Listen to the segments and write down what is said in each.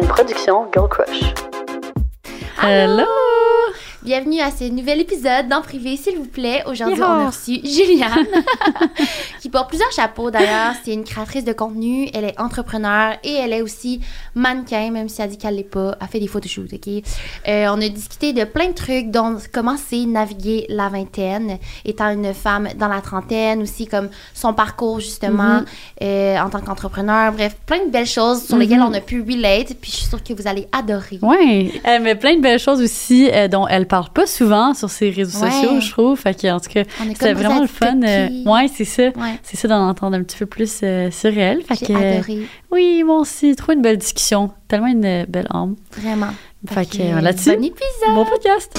une production Girl Crush. Hello! Bienvenue à ce nouvel épisode dans Privé, s'il vous plaît. Aujourd'hui, on a reçu Juliane, qui porte plusieurs chapeaux d'ailleurs. C'est une créatrice de contenu, elle est entrepreneur et elle est aussi mannequin, même si elle dit qu'elle l'est pas. Elle fait des photoshoots, OK? Euh, on a discuté de plein de trucs, dont comment c'est naviguer la vingtaine, étant une femme dans la trentaine, aussi comme son parcours justement euh, en tant qu'entrepreneur. Bref, plein de belles choses sur lesquelles on a pu relate, puis je suis sûre que vous allez adorer. Oui, elle met plein de belles choses aussi euh, dont elle parle pas souvent sur ses réseaux Ouais. sociaux, je trouve. Fait que, en tout cas, c'était vraiment le fun. euh, ouais, c'est ça. Ouais. C'est ça d'en entendre un petit peu plus euh, sur elle. Fait J'ai que, adoré, oui, moi aussi, trop une belle discussion. Tellement une euh, belle âme. vraiment. Fait que, euh, là-dessus, Bon épisode! bon podcast.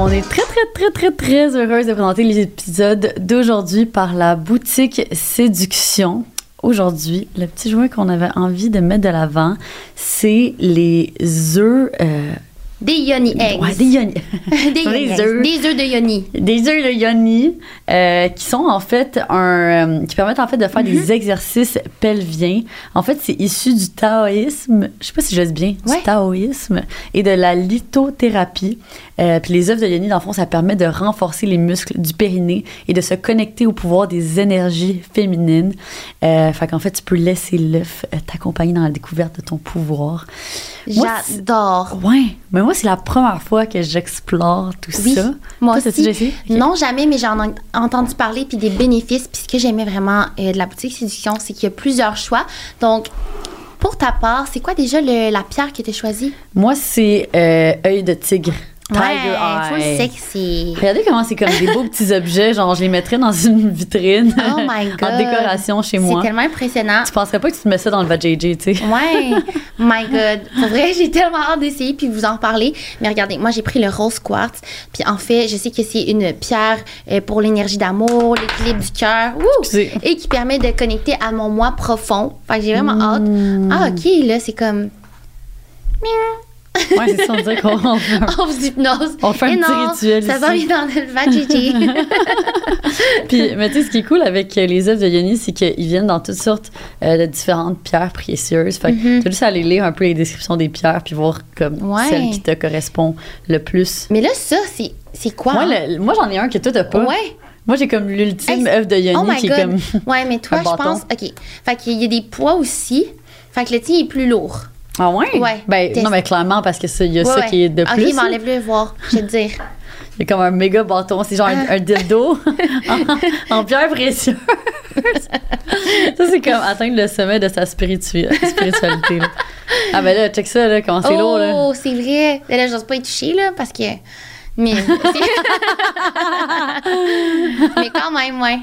On est très, très, très, très, très heureuse de présenter les épisodes d'aujourd'hui par la boutique Séduction. Aujourd'hui, le petit jouet qu'on avait envie de mettre de l'avant, c'est les œufs. euh, Des yoni eggs. ouais, des yoni. des, yoni œufs. Des œufs de yoni. des œufs de yoni euh, qui sont en fait un euh, qui permettent en fait de faire des exercices pelviens. En fait, c'est issu du taoïsme, je sais pas si je dis bien, Ouais. du taoïsme et de la lithothérapie. Euh, puis les œufs de yoni dans le fond, ça permet de renforcer les muscles du périnée et de se connecter au pouvoir des énergies féminines. Euh, fait qu'en fait, tu peux laisser l'œuf euh, t'accompagner dans la découverte de ton pouvoir. J'adore. Ouais, mais moi c'est la première fois que j'explore tout Oui, ça. moi Toi, aussi. déjà. Non, jamais, mais j'en ai entendu parler, puis des bénéfices. Puis ce que j'aimais vraiment euh, de la boutique Séduction, c'est qu'il y a plusieurs choix. Donc, pour ta part, c'est quoi déjà le- la pierre que tu as choisie? Moi, c'est euh, œil de tigre. Tiger ouais, eye. sexy. Regardez comment c'est comme des beaux petits objets. Genre, je les mettrais dans une vitrine. Oh my God. en décoration chez C'est moi. tellement impressionnant. Tu penserais pas que tu te mets ça dans le vajayjay, tu sais. Ouais, my God. Pour vrai, j'ai tellement hâte d'essayer puis vous en parler. Mais regardez, moi j'ai pris le rose quartz. Puis en fait, je sais que c'est une pierre euh, pour l'énergie d'amour, l'équilibre du cœur. Et qui permet de connecter à mon moi profond. Fait que j'ai vraiment hâte. Mmh. Ah, ok, là, c'est comme. Ouais, c'est ça, on dirait qu'on fait un, Off d'hypnose. on fait un Et petit non, rituel Ça ici. va aller dans le vajayjay. Puis, mais tu sais, ce qui est cool avec euh, les œufs de Yoni, c'est qu'ils viennent dans toutes sortes euh, de différentes pierres précieuses. Fait que Mhm. tu as juste à aller lire un peu les descriptions des pierres puis voir comme Ouais. celle qui te correspond le plus. Mais là, ça, c'est quoi? Moi, hein? moi j'en ai un que toi, t'as pas. Ouais. Moi, j'ai comme l'ultime œuf de Yoni Oh qui est comme. Ouais, mais toi, je pense. OK. Fait qu'il y a des poids aussi. Fait que le tien est plus lourd. Ah ouais? Ouais. Ben, non, mais clairement, parce que il y a Ouais, ça ouais. qui est de Ok, plus. mais là. enlève-le voir. Je vais te dire. Il y a comme un méga bâton. C'est genre un, Ah. un dildo en, en pierre précieuse. ça, c'est comme atteindre le sommet de sa spiritu- spiritualité. là. Ah, ben là, check ça, là, comment c'est lourd, là. Oh, c'est vrai. Là, j'ose pas y toucher, là, parce que. Mais. mais quand même, ouais.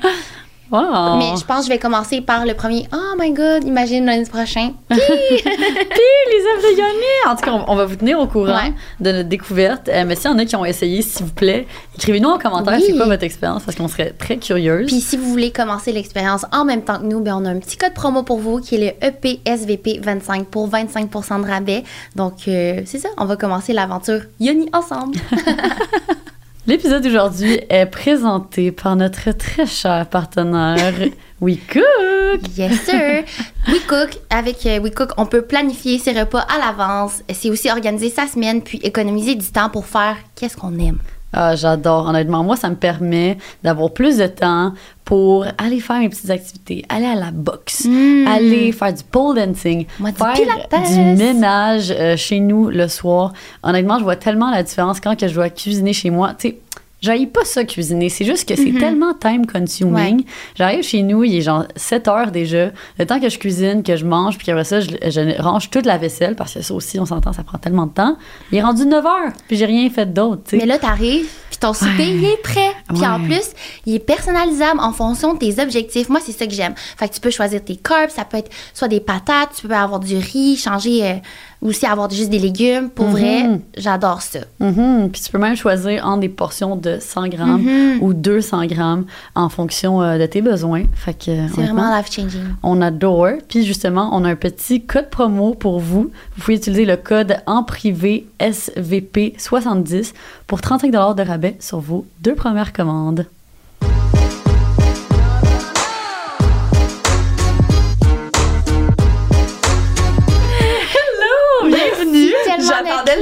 Wow. Mais je pense que je vais commencer par le premier. Oh my god, imagine l'année prochaine. Puis, les œufs de Yoni! En tout cas, on, on va vous tenir au courant Ouais. de notre découverte. Euh, mais s'il y en a qui ont essayé, s'il vous plaît, écrivez-nous en commentaire Oui. c'est quoi votre expérience? Parce qu'on serait très curieuse. Puis si vous voulez commencer l'expérience en même temps que nous, ben on a un petit code promo pour vous qui est le E EPSVP25 pour 25% de rabais. Donc euh, c'est ça, on va commencer l'aventure Yoni ensemble. L'épisode d'aujourd'hui est présenté par notre très cher partenaire We Cook. Yes sir. WeCook, avec euh, WeCook, on peut planifier ses repas à l'avance. C'est aussi organiser sa semaine puis économiser du temps pour faire qu'est-ce qu'on aime. Ah, j'adore, honnêtement. Moi, ça me permet d'avoir plus de temps pour aller faire mes petites activités, aller à la boxe, Mm. aller faire du pole dancing, Moi, du faire pilates. du ménage euh, chez nous le soir. Honnêtement, je vois tellement la différence quand que je dois cuisiner chez moi. Tu sais, J'arrive pas ça cuisiner, c'est juste que c'est Mhm. tellement time consuming. Ouais. J'arrive chez nous, il est genre 7 heures déjà. Le temps que je cuisine, que je mange, puis après ça, je, je range toute la vaisselle parce que ça aussi, on s'entend, ça prend tellement de temps. Il est rendu 9 heures, puis j'ai rien fait d'autre. Mais là, t'arrives, puis ton souper, Ouais. il est prêt. Puis en plus, il est personnalisable en fonction de tes objectifs. Moi, c'est ça que j'aime. Fait que tu peux choisir tes carbs, ça peut être soit des patates, tu peux avoir du riz, changer, euh, aussi avoir juste des légumes. Pour Mhm. vrai, j'adore ça. Mhm. Puis tu peux même choisir entre des portions de 100 grammes Mhm. ou 200 grammes en fonction euh, de tes besoins. Fait que, C'est vraiment life-changing. on adore. Puis justement, on a un petit code promo pour vous. Vous pouvez utiliser le code en privé SVP70 pour 35 de rabais sur vos deux premières commandes.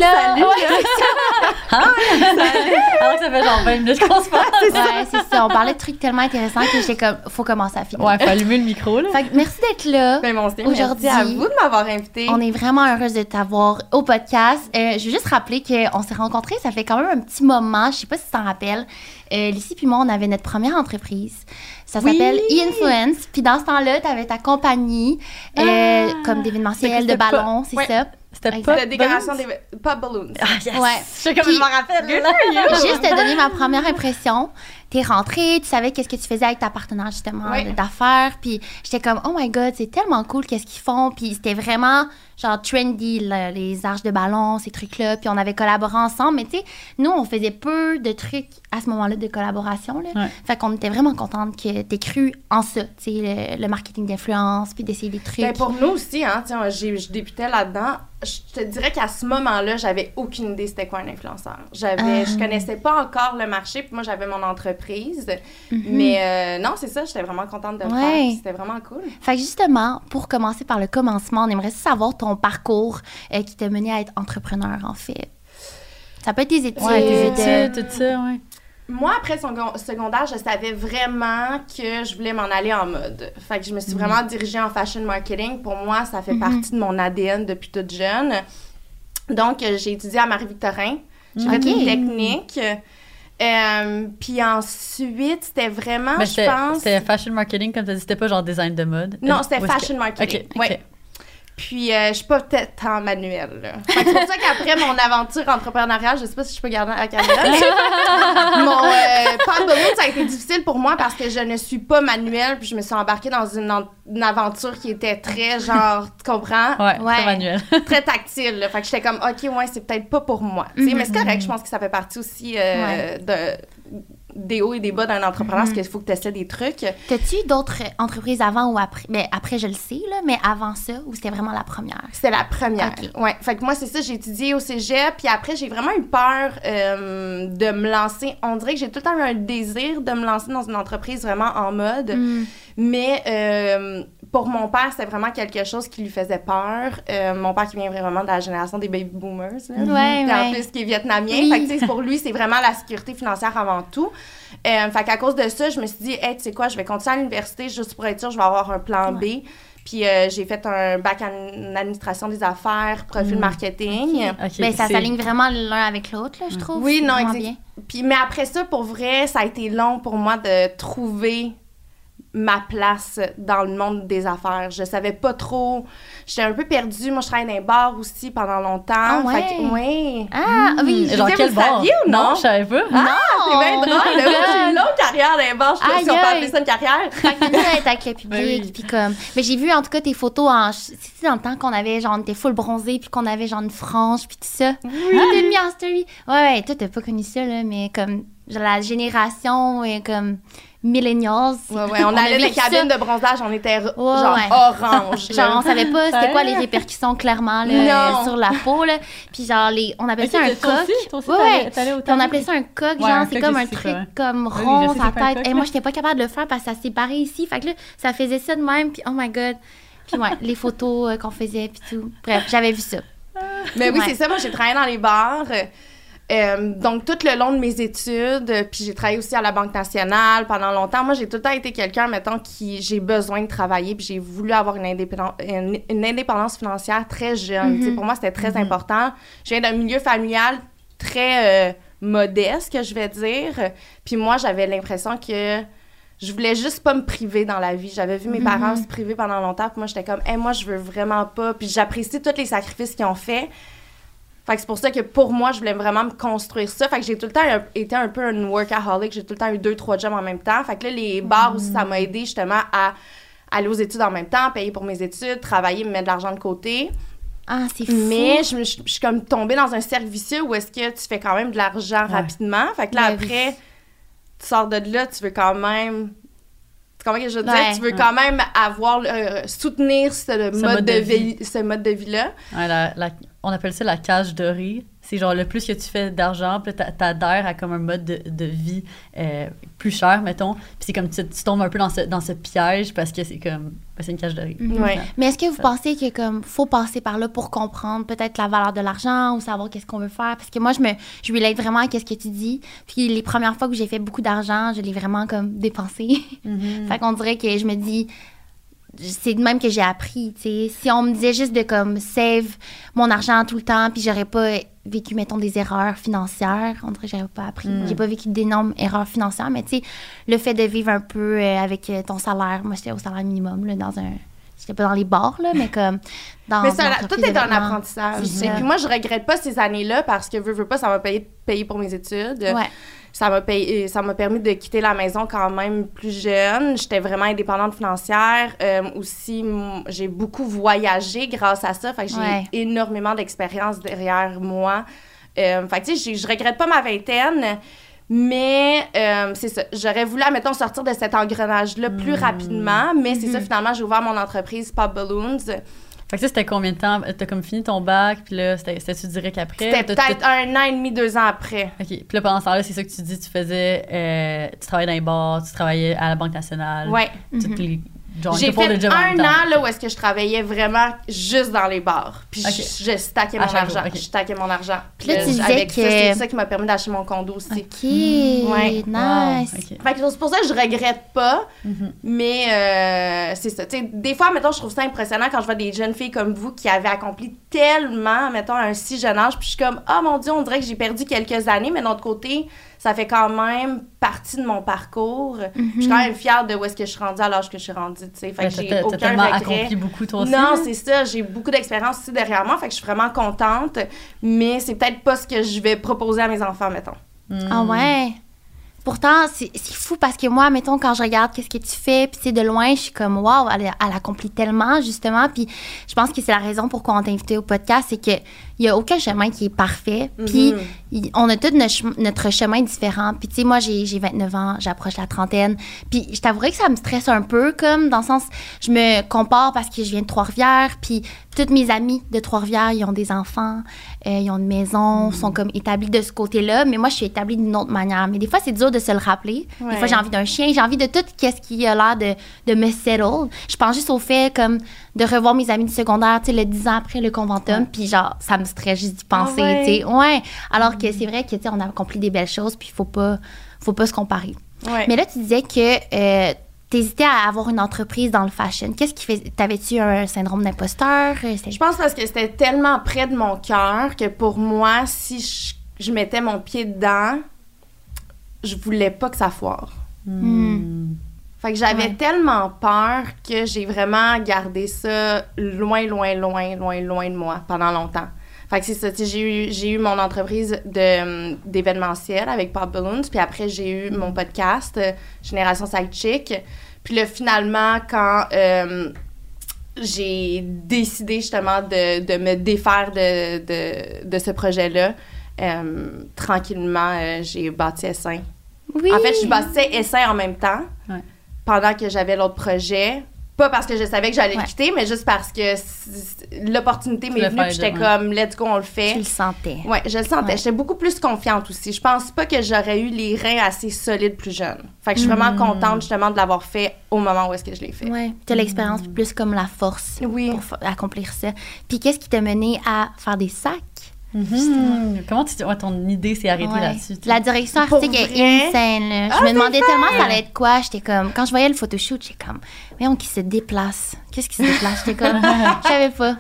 Là. Salut, Ouais, là. Alors que ça fait genre 20 minutes qu'on se parle. ouais, c'est ça. On parlait de trucs tellement intéressants que j'étais comme, faut commencer à finir. Ouais, faut allumer le micro, là. Fait que merci d'être là. Ben, mon Dieu, merci Aujourd'hui, à vous de m'avoir invité. On est vraiment heureuse de t'avoir au podcast. Euh, je veux juste rappeler qu'on s'est rencontrés, ça fait quand même un petit moment. Je sais pas si tu t'en rappelles. Euh, Lucie puis moi, on avait notre première entreprise. Ça Oui. s'appelle E-Influence. Puis dans ce temps-là, tu avais ta compagnie euh, Ah. comme d'événementiel, de ballons, c'est Ouais. ça. C'était pas. la décoration des pop balloons. Ah, yes! Ouais. Je sais comme je m'en rappelle. Là. Juste te donner ma première impression. T'es rentrée, tu savais qu'est-ce que tu faisais avec ta partenaire justement Oui. d'affaires, puis j'étais comme oh my god c'est tellement cool qu'est-ce qu'ils font, puis c'était vraiment genre trendy là, les arches de ballon ces trucs là, puis on avait collaboré ensemble, mais tu sais nous on faisait peu de trucs à ce moment-là de collaboration là, fait qu'on était vraiment contente que t'aies cru en ça, tu sais le, le marketing d'influence, puis d'essayer des trucs. Ben, pour nous aussi, hein, tiens, j'ai- je débutais là-dedans. Je te dirais qu'à ce moment-là, j'avais aucune idée c'était quoi un influenceur. J'avais, Ah. je connaissais pas encore le marché, puis moi j'avais mon entreprise. Mhm. Mais euh, non, c'est ça, j'étais vraiment contente de le Ouais. faire. C'était vraiment cool. Fait que justement, pour commencer par le commencement, on aimerait savoir ton parcours euh, qui t'a mené à être entrepreneur, en fait. Ça peut être tes études. Ouais, tes Euh, études, tout ça, ouais. Moi, après son secondaire, je savais vraiment que je voulais m'en aller en mode. Fait que je me Mhm. suis vraiment dirigée en fashion marketing. Pour moi, ça fait Mhm. partie de mon ADN depuis toute jeune. Donc, j'ai étudié à Marie-Victorin. J'ai fait Ok. une technique. Euh, puis ensuite, c'était vraiment, je pense... c'était fashion marketing, comme tu dit, c'était pas genre design de mode. Non, c'était que- fashion marketing. Ok, ok. Ouais. Puis, euh, je suis pas peut-être tant manuelle. là. Fait que C'est pour ça qu'après mon aventure entrepreneuriale, je sais pas si je peux garder la caméra, mais mon euh, Balloon, ça a été difficile pour moi parce que je ne suis pas manuelle. Puis je me suis embarquée dans une, en- une aventure qui était très, genre, tu comprends? Ouais, Ouais. très manuel. Très tactile. là. Fait que j'étais comme, OK, ouais, c'est peut-être pas pour moi. Tu sais, Mais c'est correct, je pense que ça fait partie aussi euh, de- des hauts et des bas d'un entrepreneur, parce qu'il faut que tu essaies des trucs. T'as-tu eu d'autres entreprises avant ou après? Ben, après, je le sais, là, mais avant ça, ou c'était vraiment la première? C'était la première. Ok. Ouais. Fait que moi, c'est ça, j'ai étudié au cégep, puis après, j'ai vraiment eu peur euh, de me lancer. On dirait que j'ai tout le temps eu un désir de me lancer dans une entreprise vraiment en mode, Hmm. mais euh, pour mon père, c'était vraiment quelque chose qui lui faisait peur. Euh, mon père qui vient vraiment de la génération des baby boomers, là. Ouais, Puis en ouais. plus, qui est vietnamien. Oui. Fait que, tu sais, pour lui, c'est vraiment la sécurité financière avant tout. Euh, fait qu'à cause de ça, je me suis dit, hey, tu sais quoi, je vais continuer à l'université juste pour être sûre, je vais avoir un plan B. Puis euh, j'ai fait un bac en administration des affaires, profil marketing. Ok, Ben, ça s'aligne vraiment l'un avec l'autre, là, je trouve. Oui, non, vraiment exact. bien. Puis, mais après ça, pour vrai, ça a été long pour moi de trouver ma place dans le monde des affaires. Je savais pas trop. J'étais un peu perdue. Moi, je travaillais dans les bars aussi pendant longtemps. Ah ouais? Fait que, ouais? Ah, oui. je Genre quel vous bar? ou non? je savais pas. Ah, c'est bien drôle. J'ai une longue carrière dans les bars. Je sais pas si on peut appeler ça une carrière. Fait que être avec le public, Ben oui. puis comme... Mais j'ai vu, en tout cas, tes photos en... C'était dans le temps qu'on avait, genre, on était full bronzé, puis qu'on avait, genre, une frange, puis tout ça. Oui. T'as mis en story. Ouais, ouais, toi, t'as pas connu ça, là, mais comme... Genre, la génération, et comme... Millennials. Ouais, ouais. On, allait a dans les vécu ça. cabines de bronzage. On était Ouais, genre ouais. orange. Genre, on savait pas c'était quoi les répercussions, clairement, là, Non. sur la peau, là. Puis genre, les... on appelle Ok, ça un coq. aussi, Ouais, on appelait ça un coq, Ouais, genre, c'est comme un truc quoi. comme rond sa tête. Et moi, j'étais pas capable de le faire parce que ça séparait ici. Fait que là, ça faisait ça de même, puis oh my god. Puis ouais, les photos euh, qu'on faisait, puis tout. Bref, j'avais vu ça. Mais oui, c'est ça. Moi, j'ai travaillé dans les bars. Euh, donc, tout le long de mes études, euh, puis j'ai travaillé aussi à la Banque nationale pendant longtemps. Moi, j'ai tout le temps été quelqu'un, mettons, qui j'ai besoin de travailler, puis j'ai voulu avoir une, indépendance, une, une indépendance financière très jeune. Mhm. Pour moi, c'était très important. Je viens d'un milieu familial très euh, modeste, que je vais dire. Puis moi, j'avais l'impression que je voulais juste pas me priver dans la vie. J'avais vu mes Mhm. parents se priver pendant longtemps, puis moi, j'étais comme, hey, moi, je veux vraiment pas. Puis j'apprécie tous les sacrifices qu'ils ont fait. Fait que c'est pour ça que pour moi, je voulais vraiment me construire ça. Fait que j'ai tout le temps été un peu un workaholic. J'ai tout le temps eu deux, trois jobs en même temps. Fait que là, les bars aussi, ça m'a aidé justement à aller aux études en même temps, payer pour mes études, travailler, me mettre de l'argent de côté. Ah, c'est fou. Mais je, me- je- je suis comme tombée dans un vicieux où est-ce que tu fais quand même de l'argent Ouais. rapidement. Fait que là, après, tu sors de là, tu veux quand même... Ce que je veux dire? Ouais. Tu veux quand même avoir, euh, soutenir ce, mode, mode de de vie, ce mode de vie-là. Ouais, la- la- on appelle ça la cage dorée. C'est genre le plus que tu fais d'argent, puis t'adhères à comme un mode de, de vie euh, plus cher, mettons. Puis c'est comme tu, tu tombes un peu dans ce, dans ce piège parce que c'est comme. ben, c'est une cage de rire. Ouais. Mais est-ce que vous pensez que comme faut passer par là pour comprendre peut-être la valeur de l'argent ou savoir qu'est-ce qu'on veut faire? Parce que moi je me je relate vraiment à qu'est-ce que tu dis. Puis les premières fois que j'ai fait beaucoup d'argent, je l'ai vraiment comme dépensé. Mm-hmm. fait qu'on dirait que je me dis c'est de même que j'ai appris, tu sais. Si on me disait juste de comme save mon argent tout le temps puis j'aurais pas vécu mettons des erreurs financières, on dirait que j'aurais pas appris. Mm. J'ai pas vécu d'énormes erreurs financières, mais tu sais le fait de vivre un peu euh, avec euh, ton salaire, moi j'étais au salaire minimum là dans un j'étais pas dans les bars là, mais comme dans Mais ça, tout est un apprentissage. Sais. ça. Puis moi, je regrette pas ces années-là parce que, veux, veux pas, ça m'a payé, payé pour mes études. Ouais. Ça m'a payé, ça m'a permis de quitter la maison quand même plus jeune. J'étais vraiment indépendante financière. Euh, aussi, j'ai beaucoup voyagé grâce à ça. Fait que j'ai Ouais. énormément d'expérience derrière moi. Euh, fait que tu sais, je regrette pas ma vingtaine. Mais euh, c'est ça. J'aurais voulu, mettons, sortir de cet engrenage-là plus rapidement. Mais c'est ça, finalement, j'ai ouvert mon entreprise Pop Balloons. Fait que ça, c'était combien de temps? T'as comme fini ton bac, puis là, c'était- c'était-tu direct après? C'était peut-être un an et demi, deux ans après. OK. Puis là, pendant ce temps-là, c'est ça que tu dis, tu faisais... euh, tu travaillais dans les bars, tu travaillais à la Banque nationale. Ouais. Toutes les... J'ai fait un an là, où est-ce que je travaillais vraiment juste dans les bars. Puis je, je stackais mon jour, argent. Je stackais mon argent. Puis Là, tu disais avec ça, que- c'est ça qui m'a permis d'acheter mon condo aussi. OK. Ouais. Nice. Wow, OK. Fait que c'est pour ça que je regrette pas, Mhm. mais euh, c'est ça. Tu sais, des fois, mettons, je trouve ça impressionnant quand je vois des jeunes filles comme vous qui avaient accompli tellement, mettons, à un si jeune âge, puis je suis comme, ah mon Dieu, on dirait que j'ai perdu quelques années, mais d'un autre côté, ça fait quand même partie de mon parcours. Je suis quand même fière de où est-ce que je suis rendue à l'âge que je suis rendue, tu sais. Fait que j'ai aucun tellement regret. accompli beaucoup, toi aussi. Non, c'est ça. J'ai beaucoup d'expérience aussi derrière moi, fait que je suis vraiment contente, mais c'est peut-être pas ce que je vais proposer à mes enfants, mettons. Mm. Ah ouais. Pourtant, c'est c'est fou parce que moi, mettons, quand je regarde qu'est-ce que tu fais, puis sais, de loin, je suis comme, waouh, elle, elle accomplit tellement, justement. Puis je pense que c'est la raison pourquoi on t'a invité au podcast, c'est que il y a aucun chemin qui est parfait. Puis Mhm. il- on a tous notre, chem- notre chemin différent. Puis tu sais, moi, j'ai j'ai 29 ans, j'approche la trentaine. Puis je t'avouerais que ça me stresse un peu, comme, dans le sens, je me compare parce que je viens de Trois-Rivières, puis toutes mes amies de Trois-Rivières, ils ont des enfants, euh, ils ont une maison, sont comme établis de ce côté-là. Mais moi, je suis établie d'une autre manière. Mais des fois, c'est dur de se le rappeler. Des fois, j'ai envie d'un chien, j'ai envie de tout ce qui a l'air de, de me settle. Je pense juste au fait, comme, de revoir mes amis du secondaire, tu sais, le 10 ans après le conventum, puis genre, ça me stresse juste d'y penser, Ah ouais. tu sais. Ouais. Alors que c'est vrai que, tu sais, on a accompli des belles choses, puis il faut pas, faut pas se comparer. Ouais. Mais là, tu disais que euh, t'hésitais à avoir une entreprise dans le fashion. Qu'est-ce qui fait... T'avais-tu un syndrome d'imposteur? Euh, Je pense parce que c'était tellement près de mon cœur que pour moi, si je, je mettais mon pied dedans, je voulais pas que ça foire. Mm. Fait que j'avais Ouais. tellement peur que j'ai vraiment gardé ça loin, loin, loin, loin, loin de moi pendant longtemps. Fait que c'est ça, j'ai eu, j'ai eu mon entreprise de, d'événementiel avec Pop Balloons, puis après j'ai eu mon podcast, euh, Génération Sidechick. Puis là, finalement, quand euh, j'ai décidé justement de, de me défaire de, de, de ce projet-là, euh, tranquillement, euh, j'ai bâti Essin. Oui. En fait, je bâtissais Essin en même temps Ouais. Pendant que j'avais l'autre projet. Pas parce que je savais que j'allais Ouais. le quitter, mais juste parce que l'opportunité Tu m'est venue j'étais comme, let's go, on le Tu fait. le sentais. Ouais, je le sentais. Ouais. J'étais beaucoup plus confiante aussi. Je pense pas que j'aurais eu les reins assez solides plus jeune. Fait que je suis vraiment Mm. contente justement de l'avoir fait au moment où est-ce que je l'ai fait. Ouais. T'as l'expérience plus comme la force Oui. pour accomplir ça. Puis qu'est-ce qui t'a mené à faire des sacs? Mhm. Comment tu, ouais, ton idée s'est arrêtée Ouais. là-dessus? La direction artistique est insane. là. Je Ah, me c'est demandais tellement ça allait être quoi. J'étais comme, quand je voyais le photoshoot, j'étais comme, voyons qui se déplace? Qu'est-ce qui se déplace? J'étais comme, je savais pas.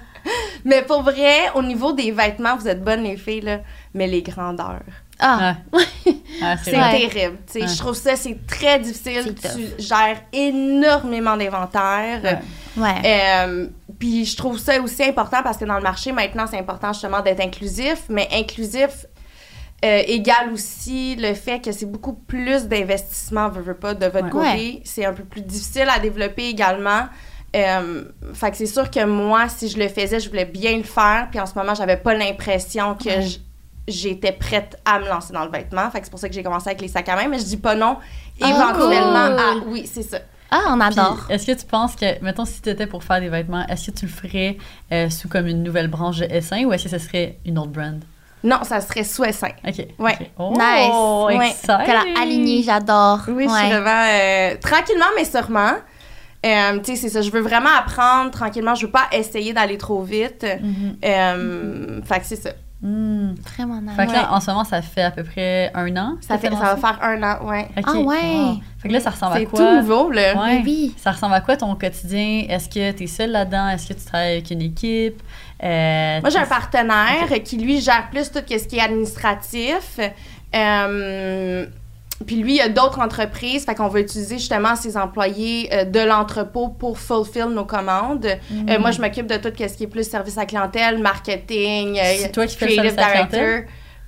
Mais pour vrai, au niveau des vêtements, vous êtes bonnes les filles, là, mais les grandeurs. Ah, Ouais. C'est terrible. tu sais. Ouais. Je trouve ça, c'est très difficile. Tu gères énormément d'inventaire. Ouais. Euh, puis je trouve ça aussi important parce que dans le marché, maintenant, c'est important justement d'être inclusif, mais inclusif euh, égale aussi le fait que c'est beaucoup plus d'investissement, veux, veux pas, de votre Ouais. côté. Ouais. C'est un peu plus difficile à développer également. Euh, fait que c'est sûr que moi, si je le faisais, je voulais bien le faire. Puis en ce moment, j'avais pas l'impression que Ouais. j'étais prête à me lancer dans le vêtement. Fait que c'est pour ça que j'ai commencé avec les sacs à main. Mais je dis pas non Ah, éventuellement cool. à... Oui, c'est ça. Ah, on adore. Est-ce que tu penses que, mettons, si tu étais pour faire des vêtements, est-ce que tu le ferais euh, sous comme une nouvelle branche de Essin ou est-ce que ce serait une autre brand? Non, ça serait Soessin. OK. Ouais. ok. Oh, Nice. Ouais. T'as la alignée, j'adore. Oui, je suis vraiment euh, tranquillement mais sûrement. Euh, tu sais, c'est ça. Je veux vraiment apprendre tranquillement. Je veux pas essayer d'aller trop vite. Mhm. Euh, fait que c'est ça. Mm. Vraiment nice. Fait que là, Ouais. en ce moment, ça fait à peu près un an. Ça, fait, va faire un an, ouais. Ah ouais. Wow. Fait que là, ça ressemble à C'est quoi? tout nouveau, là. Ouais. Mais oui. Ça ressemble à quoi ton quotidien? Est-ce que tu es seule là-dedans? Est-ce que tu travailles avec une équipe? Euh, Moi, j'ai un partenaire qui, lui, gère plus tout ce qui est administratif. Euh, puis lui, il y a d'autres entreprises, fait qu'on va utiliser justement ses employés euh, de l'entrepôt pour fulfill nos commandes. Mm. Euh, moi, je m'occupe de tout ce qui est plus service à clientèle, marketing, euh, C'est toi qui creative director.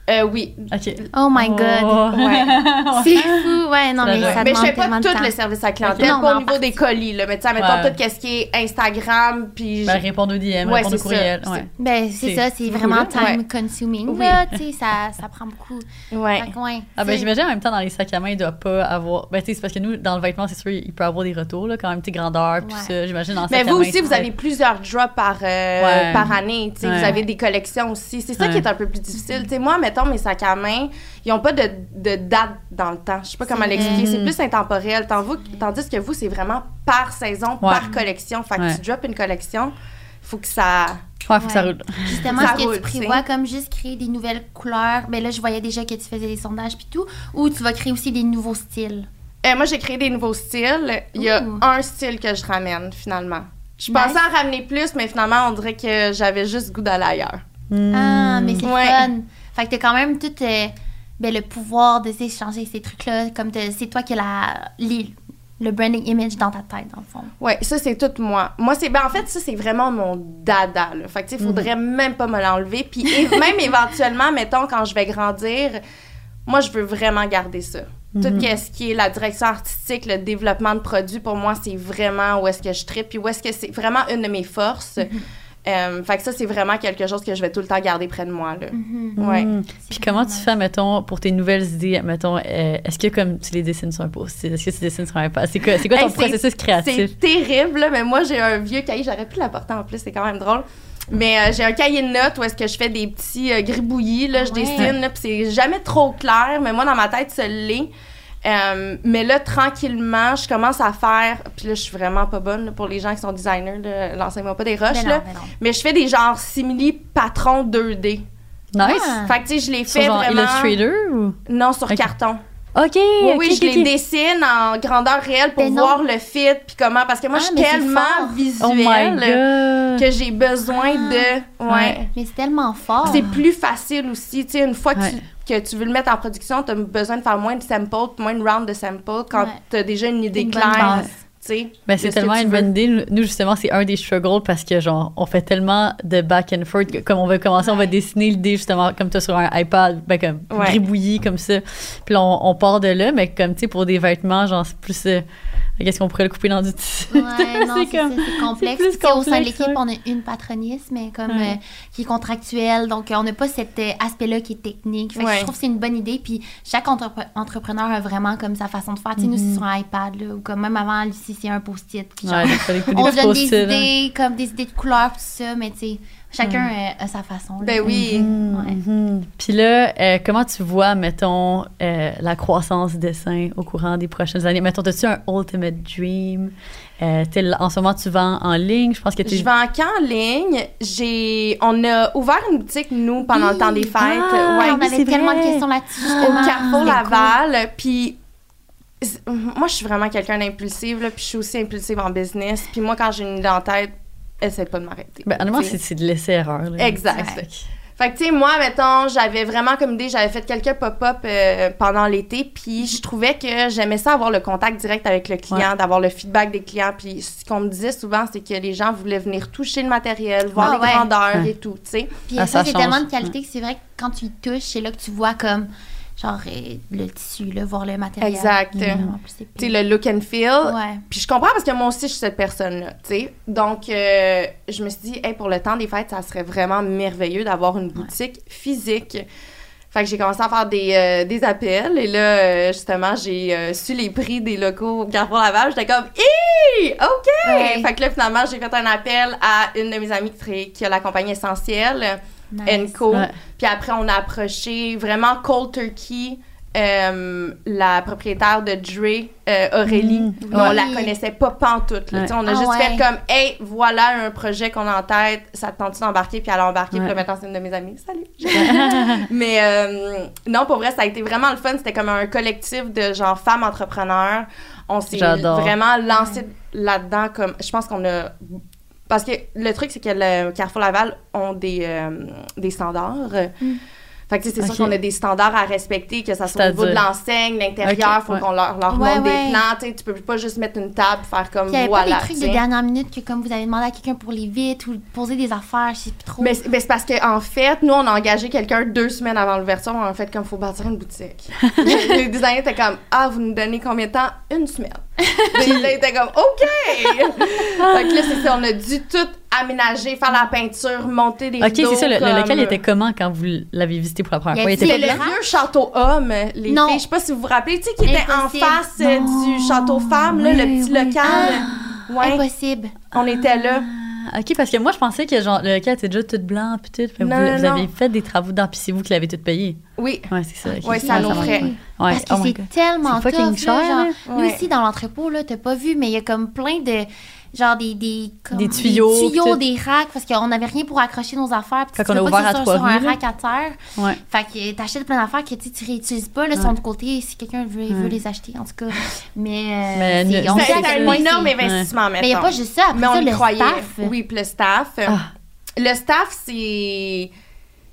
Euh, oui. OK. Oh my God. Oh. Ouais. C'est fou. Ouais, non, mais ça mais je fais pas tout le service à clientèle, Ok. Non, pas au en niveau des colis. Là, mais tu sais, mettons Ouais. tout ce qui est Instagram, puis... Ben, répondre aux DM, Ouais, répondre aux c'est courriels. Ouais. Ben, C'est- c'est ça, c'est c'est vraiment cool, là. time consuming. Oui. Là, tu sais, ça, ça prend beaucoup. ouais. Fait que, ouais, Ah ben c'est- j'imagine en même temps dans les sacs à main il doit pas avoir ben tu sais c'est parce que nous dans le vêtement c'est sûr il peut avoir des retours là quand même tes grandeurs puis Ouais. ça j'imagine dans le Mais sac à vous main, aussi, vous c'est- avez plusieurs drops par, euh, Ouais. par année. tu sais, Ouais. Vous avez des collections aussi. C'est ça Ouais. qui est un peu plus difficile. Tu sais, moi, mettons, mes sacs à main, ils n'ont pas de, de date dans le temps. Je sais pas comment l'expliquer. C'est vrai. plus intemporel. Tandis, tandis que vous, c'est vraiment par saison, Ouais. par collection. Fait que Ouais. tu drops une collection, faut que ça... ouais faut que ça roule Justement, Ça est-ce que roule, tu prévois comme juste créer des nouvelles couleurs? Ben là, je voyais déjà que tu faisais des sondages puis tout. Ou tu vas créer aussi des nouveaux styles? Euh, moi, j'ai créé des nouveaux styles. Il y a Ouh. un style que je ramène, finalement. Je Nice. pensais en ramener plus, mais finalement, on dirait que j'avais juste goût d'aller ailleurs. Ah, mais c'est Ouais. fun. Fait que t'as quand même tout euh, ben, le pouvoir de tu sais, changer ces trucs-là. Comme c'est toi qui as la, les- le branding image dans ta tête, dans le fond. Ouais, ça c'est tout moi. Moi c'est ben en fait ça c'est vraiment mon dada là. Fait que tu sais faudrait même pas me l'enlever puis même éventuellement mettons quand je vais grandir, moi je veux vraiment garder ça. Tout ce qui est la direction artistique, le développement de produits pour moi c'est vraiment où est-ce que je tripe puis où est-ce que c'est vraiment une de mes forces. Euh, fait que ça c'est vraiment quelque chose que je vais tout le temps garder près de moi là. Ouais. Mm. Puis comment tu fais, mettons, pour tes nouvelles idées, mettons, euh, est-ce que comme tu les dessines sur un post Est-ce que tu dessines sur un post C'est quoi, c'est quoi ton Hey, processus créatif? C'est terrible, là, mais moi, j'ai un vieux cahier. J'aurais pu l'apporter en plus, c'est quand même drôle. Mais euh, j'ai un cahier de notes où est-ce que je fais des petits euh, gribouillis, là, je Ouais. dessine, là, puis c'est jamais trop clair, mais moi, dans ma tête, ça l'est. Euh, mais là, tranquillement, je commence à faire, puis là, je suis vraiment pas bonne là, pour les gens qui sont designers, lancez-moi pas des roches, non, là. ben non. Mais je fais des genres simili patrons 2D. Nice. Ah. Fait que, tu sais, je les fais genre vraiment... Illustrator ou? Non, sur carton. Ok. Oui, je les dessine en grandeur réelle pour Ben voir le fit puis comment parce que moi Ah, je suis mais tellement. Oh visuelle god. que j'ai besoin de ouais. Ouais. Mais c'est tellement fort. C'est plus facile aussi, tu sais une fois que, Ouais. tu, que tu veux le mettre en production, tu as besoin de faire moins de samples, moins de rounds de samples quand Ouais. tu as déjà une idée Une claire. Ben, c'est tellement une bonne idée. Nous, justement, c'est un des struggles parce que, genre, on fait tellement de back and forth. que Comme on va commencer, on va dessiner l'idée, justement, comme toi sur un iPad, ben, comme Ouais. gribouillis, comme ça. Puis là, on, on part de là, mais comme, tu sais, pour des vêtements, genre, c'est plus. euh, Qu'est-ce qu'on pourrait le couper dans du tissu? Ouais, non, c'est comme- ça, c'est complexe. c'est plus sais, Au sein de complexe, l'équipe, ouais. on a une patroniste, mais comme Ouais. euh, qui est contractuelle, donc euh, on n'a pas cet euh, aspect-là qui est technique. Fait que je trouve que c'est une bonne idée. Puis chaque entrepre- entrepreneur a vraiment comme sa façon de faire. Tu sais, nous, c'est sur un iPad, là, ou comme même avant, Lucie, c'est un post-it. Ouais, on se donne des post-it, hein. idées, comme des idées de couleurs, tout ça, mais tu sais, chacun euh, a sa façon. là. Ben oui. Ouais. Mhm. Puis là, euh, comment tu vois, mettons, euh, la croissance du dessin au courant des prochaines années? Mettons, as-tu un ultimate dream? Euh, en ce moment, tu vends en ligne? Je pense que tu Je vends qu'en ligne. J'ai, on a ouvert une boutique nous pendant le temps des fêtes. Ah, ouais, on oui, avait tellement vrai. de questions là-dessus, au. Carrefour cool. Laval. Puis moi, je suis vraiment quelqu'un d'impulsive, là, puis je suis aussi impulsive en business. Puis moi, quand j'ai une idée en tête, essaie pas de m'arrêter. Ben, sais. c'est de laisser erreur. là. Exact. Fait que- Fait que, tu sais, moi, mettons, j'avais vraiment comme idée, j'avais fait quelques pop-up euh, pendant l'été, puis je trouvais que j'aimais ça avoir le contact direct avec le client, d'avoir le feedback des clients. Puis ce qu'on me disait souvent, c'est que les gens voulaient venir toucher le matériel, voir Ah les ouais. grandeurs Ouais. et tout, tu sais. Puis Ah, ça, ça c'est tellement de qualité que c'est vrai que quand tu y touches, c'est là que tu vois comme, genre, euh, le tissu, là, voir le matériel. Exact. Épais. Tu sais, le look and feel. Ouais. Puis je comprends parce que moi aussi, je suis cette personne-là, tu sais. Donc, euh, je me suis dit, hey, pour le temps des fêtes, ça serait vraiment merveilleux d'avoir une boutique physique. Fait que j'ai commencé à faire des, euh, des appels. Et là, euh, justement, j'ai euh, su les prix des locaux au Carrefour Laval. J'étais comme, hé, OK! Ouais. Fait que là, finalement, j'ai fait un appel à une de mes amies qui, qui a la compagnie Essentielle Nice. Co. Ouais. Puis après, on a approché vraiment Cold Turkey, euh, la propriétaire de Dre, euh, Aurélie. Mhm. Mais On Oui. la connaissait pas pantoute. Là. Ouais. On a Ah juste ouais. fait comme, hey, voilà un projet qu'on a en tête, ça te tente d'embarquer? Puis elle a embarqué, puis Ouais. là, maintenant, c'est une de mes amies. Salut! Mais euh, non, pour vrai, ça a été vraiment le fun. C'était comme un collectif de genre femmes entrepreneurs. On s'est vraiment lancé là-dedans comme je pense qu'on a parce que le truc c'est que le Carrefour Laval ont des euh, standards. Mm. Fait que c'est Ok. sûr qu'on a des standards à respecter, que ça soit au niveau de l'enseigne, l'intérieur, Ok, faut ouais. qu'on leur, leur Ouais, montre ouais. des plans, tu sais, tu peux pas juste mettre une table, faire comme il y avait voilà. pas des trucs de dernière minute que comme vous avez demandé à quelqu'un pour les vitres ou poser des affaires, je sais plus trop. Mais, c'est- mais c'est parce qu'en en fait, nous, on a engagé quelqu'un deux semaines avant l'ouverture. On a fait comme faut bâtir une boutique. les designers étaient comme Ah, vous nous donnez combien de temps? Une semaine. Puis là, ils étaient comme OK. fait que là, c'est ça. On a dû tout aménager, faire la peinture, monter des Ok, rideaux, c'est ça. Le, local était comment quand vous l'avez visité pour la première fois? Il était le vieux château homme, les Non. filles. Je sais pas si vous vous rappelez, tu sais, qui était en face euh, du château femme, là, Oui, le petit oui. local. Ouais, Impossible. on était là. Ah, Ok, parce que moi, je pensais que genre, le local était déjà tout blanc, puis tout. puis vous, Non, non, vous non. avez fait des travaux dedans, puis c'est vous qui l'avez tout payé. Oui. Ouais, c'est ça. ok. Ouais, ça nous marche. ferait. Ouais, Parce que oh my c'est God. tellement C'est fucking tough, cher, là, genre, là. Nous Ouais. aussi, dans l'entrepôt, là, t'as pas vu, mais il y a comme plein de... Genre des... Des, comme- Des tuyaux, Des tuyaux, tout. des racks, parce qu'on n'avait rien pour accrocher nos affaires. puis on a ouvert à soit sur un rack à terre. Ouais. Fait que t'achètes plein d'affaires que tu réutilises pas, là, Ouais. sont de côté si quelqu'un veut, les acheter, en tout cas. Mais, euh, Mais on sait à un énorme investissement, Mais il n'y a pas juste ça. Après Mais on ça, le croyait. staff. Oui, puis le staff. Ah. Le staff, c'est.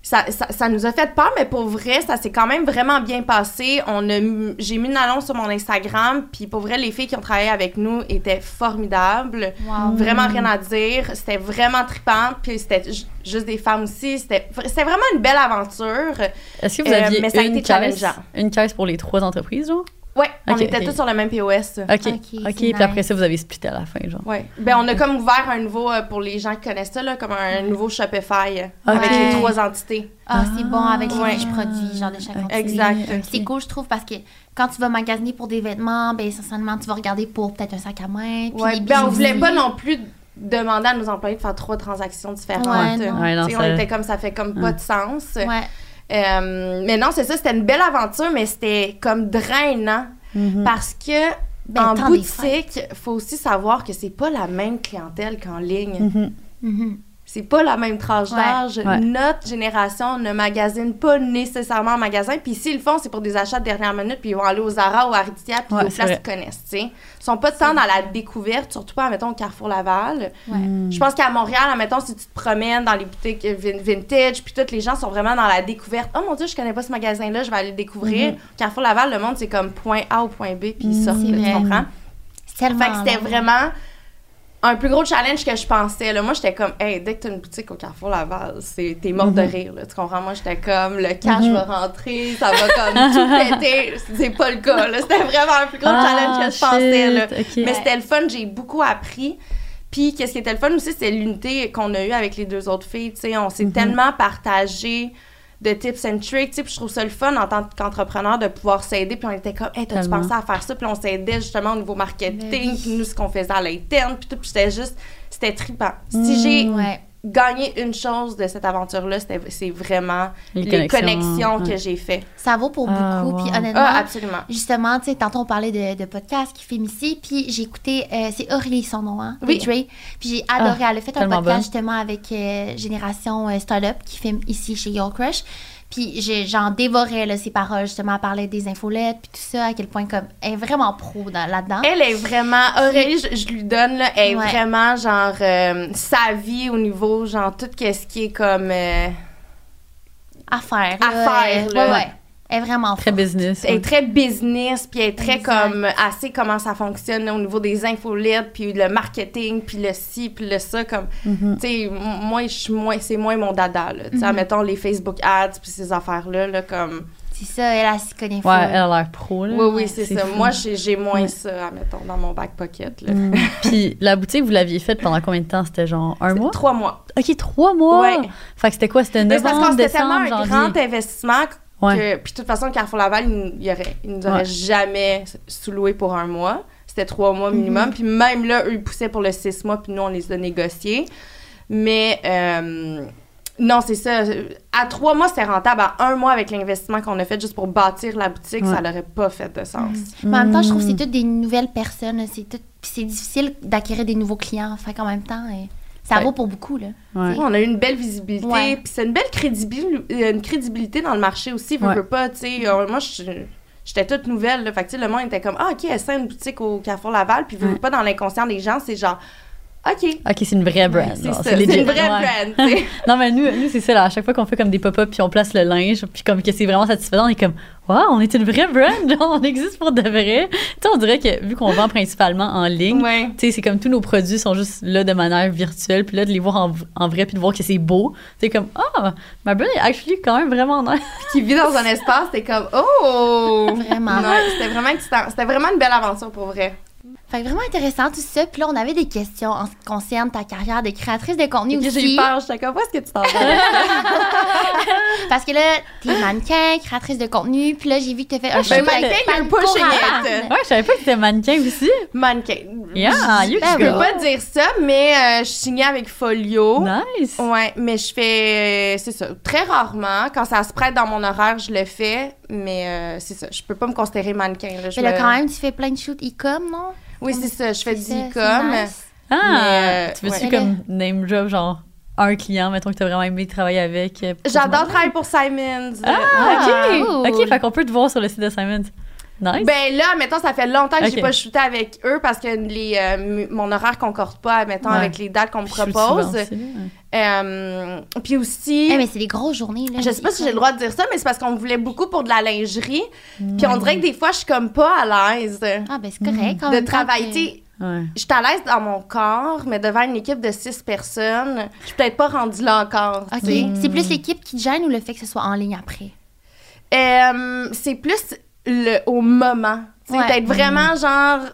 Ça, ça, ça nous a fait peur, mais pour vrai, ça s'est quand même vraiment bien passé. On a, j'ai mis une annonce sur mon Instagram, puis pour vrai, les filles qui ont travaillé avec nous étaient formidables. Wow. Vraiment rien à dire. C'était vraiment trippant, puis c'était ju- juste des femmes aussi. C'était, c'était vraiment une belle aventure. Est-ce que vous Euh, aviez mais ça a une été caisse, une caisse pour les trois entreprises, genre? Ouais, on était tous sur le même POS. OK. Ok, puis après ça, vous avez splitté à la fin, genre. Ouais. Ben, on a comme ouvert un nouveau, euh, pour les gens qui connaissent ça, là, comme un nouveau Shopify euh, avec les trois entités. Ah, c'est bon avec les Ouais. produits, genre de chaque entité. Exact. C'est cool, je trouve, parce que quand tu vas magasiner pour des vêtements, ben essentiellement, tu vas regarder pour peut-être un sac à main. Puis Ouais. Ben, on voulait pas non plus demander à nos employés de faire trois transactions différentes. Ouais, non. Ouais, non, Tu sais, ça- on était comme ça fait comme pas de sens. Ouais. Euh, mais non, c'est ça, c'était une belle aventure, mais c'était comme drainant Mhm. parce que Ben, en boutique, faut aussi savoir que c'est pas la même clientèle qu'en ligne. Mhm. Mhm. C'est pas la même tranche Ouais. d'âge. Ouais. Notre génération ne magasine pas nécessairement en magasin. Puis s'ils le font, c'est pour des achats de dernière minute. Puis ils vont aller aux Zara ou à Aritzia, puis Ouais, aux places qu'ils connaissent. tu sais. Ils sont pas tant dans la découverte, surtout pas, mettons, au Carrefour Laval. Ouais. Mm. Je pense qu'à Montréal, admettons, si tu te promènes dans les boutiques vin- vintage, puis tous les gens sont vraiment dans la découverte. Oh mon Dieu, je connais pas ce magasin-là, je vais aller le découvrir. Mhm. Carrefour Laval, le monde, c'est comme point A au point B, puis ils Mhm. sortent, tu vrai. comprends? C'est tellement. Fait que c'était vraiment un plus gros challenge que je pensais. Là. Moi, j'étais comme, hey, dès que t'as une boutique au Carrefour Laval, c'est, t'es morte de Mhm. rire. Là. Tu comprends? Moi, j'étais comme, le cash Mhm. va rentrer, ça va comme tout péter. C'est pas le cas. C'était vraiment un plus gros Ah, challenge que je pensais. Là. Mais c'était le fun, j'ai beaucoup appris. Puis, qu'est-ce qui était le fun aussi, c'est l'unité qu'on a eue avec les deux autres filles. On s'est Mhm. tellement partagé de tips and tricks. tu sais, Puis, je trouve ça le fun en tant qu'entrepreneur de pouvoir s'aider. Puis, on était comme, hey, t'as-tu pensé à faire ça? Puis, on s'aidait justement au niveau marketing. Puis, nous, ce qu'on faisait à l'interne. Puis, tout. Puis, c'était juste, c'était trippant. Si Mm. j'ai Ouais. Gagné une chose de cette aventure-là, c'était- c'est vraiment Les les, connexions, connexions, ouais. que j'ai fait. Ça vaut pour Ah, beaucoup. wow. Puis honnêtement, Ah, absolument. Justement, tu sais, tantôt on parlait de, de podcast qui filme ici, puis j'ai écouté, euh, c'est Aurélie son nom, hein, Oui. Dre. Puis j'ai adoré, elle a fait un podcast justement avec euh, Génération euh, Startup qui filme ici chez Yo Crush. Puis j'ai- j'en dévorais là, ses paroles, justement, elle parlait des infolettes, puis tout ça, à quel point comme, elle est vraiment pro dans- là-dedans. Elle est vraiment. Aurélie, je, je lui donne, là, elle est Ouais. vraiment, genre, euh, sa vie au niveau, genre, tout ce qui est comme. euh, À faire. À là, faire, euh, là. Ouais, ouais. Elle est vraiment Très forte. business. elle est très business, puis elle est très Exact. comme. assez comment ça fonctionne là, au niveau des infolettes, puis le marketing, puis le ci, puis le ça. Comme. Mhm. Tu sais, moi, je suis moins. C'est moins mon dada, là. Tu sais, Mhm. mettons les Facebook ads, puis ces affaires-là, là, comme. C'est ça, elle, elle s'y connaît Ouais, elle a l'air pro, là. Oui, oui, c'est ça. fou. Moi, j'ai j'ai moins Ouais. ça, mettons, dans mon back pocket, là. Mm. Puis la boutique, vous l'aviez faite pendant combien de temps? C'était genre un mois? Trois mois. Ok, trois mois! Ouais. Fait que c'était quoi? C'était novembre, qu'on c'était tellement décembre, un janvier? grand investissement Ouais. que, puis de toute façon, Carrefour Laval, il, il, aurait, il nous aurait Ouais. jamais sous-loué pour un mois. C'était trois mois minimum. Mhm. Puis même là, eux, ils poussaient pour le six mois, puis nous, on les a négociés. Mais euh, Non, c'est ça. À trois mois, c'était rentable. À un mois, avec l'investissement qu'on a fait juste pour bâtir la boutique, Ouais. ça n'aurait pas fait de sens. Mais en même temps, je trouve que c'est Mm. toutes des nouvelles personnes. C'est tout... puis c'est difficile d'acquérir des nouveaux clients. Fait qu'en même temps, ça Ouais. vaut pour beaucoup. Là. Ouais. On a eu une belle visibilité, Ouais. puis c'est une belle crédibilité, une crédibilité dans le marché aussi, veux, Ouais. veux pas, tu sais. euh, moi, je- j'étais toute nouvelle, là, fait que, le monde était comme, ah, OK, elle une boutique au Carrefour Laval, puis veux, veux pas dans l'inconscient des gens, c'est genre, OK, Ok, c'est une vraie brand. c'est une vraie ouais. brand. Non, mais nous, nous c'est ça, là, à chaque fois qu'on fait comme des pop-up puis on place le linge, puis comme que c'est vraiment satisfaisant, on est comme, waouh, on est une vraie brand, genre, on existe pour de vrai. Tu sais, on dirait que vu qu'on vend principalement en ligne, Ouais. tu sais, c'est comme tous nos produits sont juste là de manière virtuelle, puis là, de les voir en, en vrai, puis de voir que c'est beau, c'est comme, ah, ma brand est actually quand même vraiment nice. qui vit dans un espace, t'es comme oh Vraiment. Ouais, c'était vraiment excitant. C'était vraiment une belle aventure pour vrai. Fait que vraiment intéressant tout ça. Puis là, on avait des questions en ce qui concerne ta carrière de créatrice de contenu aussi. J'ai eu peur, comme où est-ce que tu t'en Parce que là, t'es mannequin, créatrice de contenu. Puis là, j'ai vu que t'as fait un Ben, shoot mannequin, avec Paco pushing. Ouais, je savais pas que c'était mannequin aussi. Mannequin. Yeah, je, you je peux pas dire ça, mais euh, je signais avec Folio. Nice. Ouais, mais je fais, c'est ça, très rarement. Quand ça se prête dans mon horaire, je le fais, mais euh, c'est ça. Je peux pas me considérer mannequin. Là, je Mais là, me- quand même, tu fais plein de shoots e-com, non? Oui, c'est ça. Je fais du e-com. nice. Ah, Mais, euh, tu veux-tu ouais. comme name drop, genre, un client, mettons que t'as vraiment aimé travailler avec? euh, J'adore travailler pour Simons. Ah, Ah, ok. cool. Ok, fait qu'on peut te voir sur le site de Simons. Nice. Ben là, mettons, ça fait longtemps que Ok. j'ai pas shooté avec eux parce que les, euh, mon horaire concorde pas, mettons, Ouais. avec les dates qu'on me propose. Euh, puis aussi, Eh, mais c'est des grosses journées, là. je sais pas si j'ai le droit de dire ça, mais c'est parce qu'on me voulait beaucoup pour de la lingerie. Puis on dirait que des fois, je suis comme pas à l'aise Ah, ben c'est correct. de même travailler. Ouais. Je suis à l'aise dans mon corps, mais devant une équipe de six personnes, je suis peut-être pas rendue là encore. C'est plus l'équipe qui te gêne ou le fait que ce soit en ligne après? Euh, c'est plus le, au moment. Tu sais, Ouais. d'être vraiment genre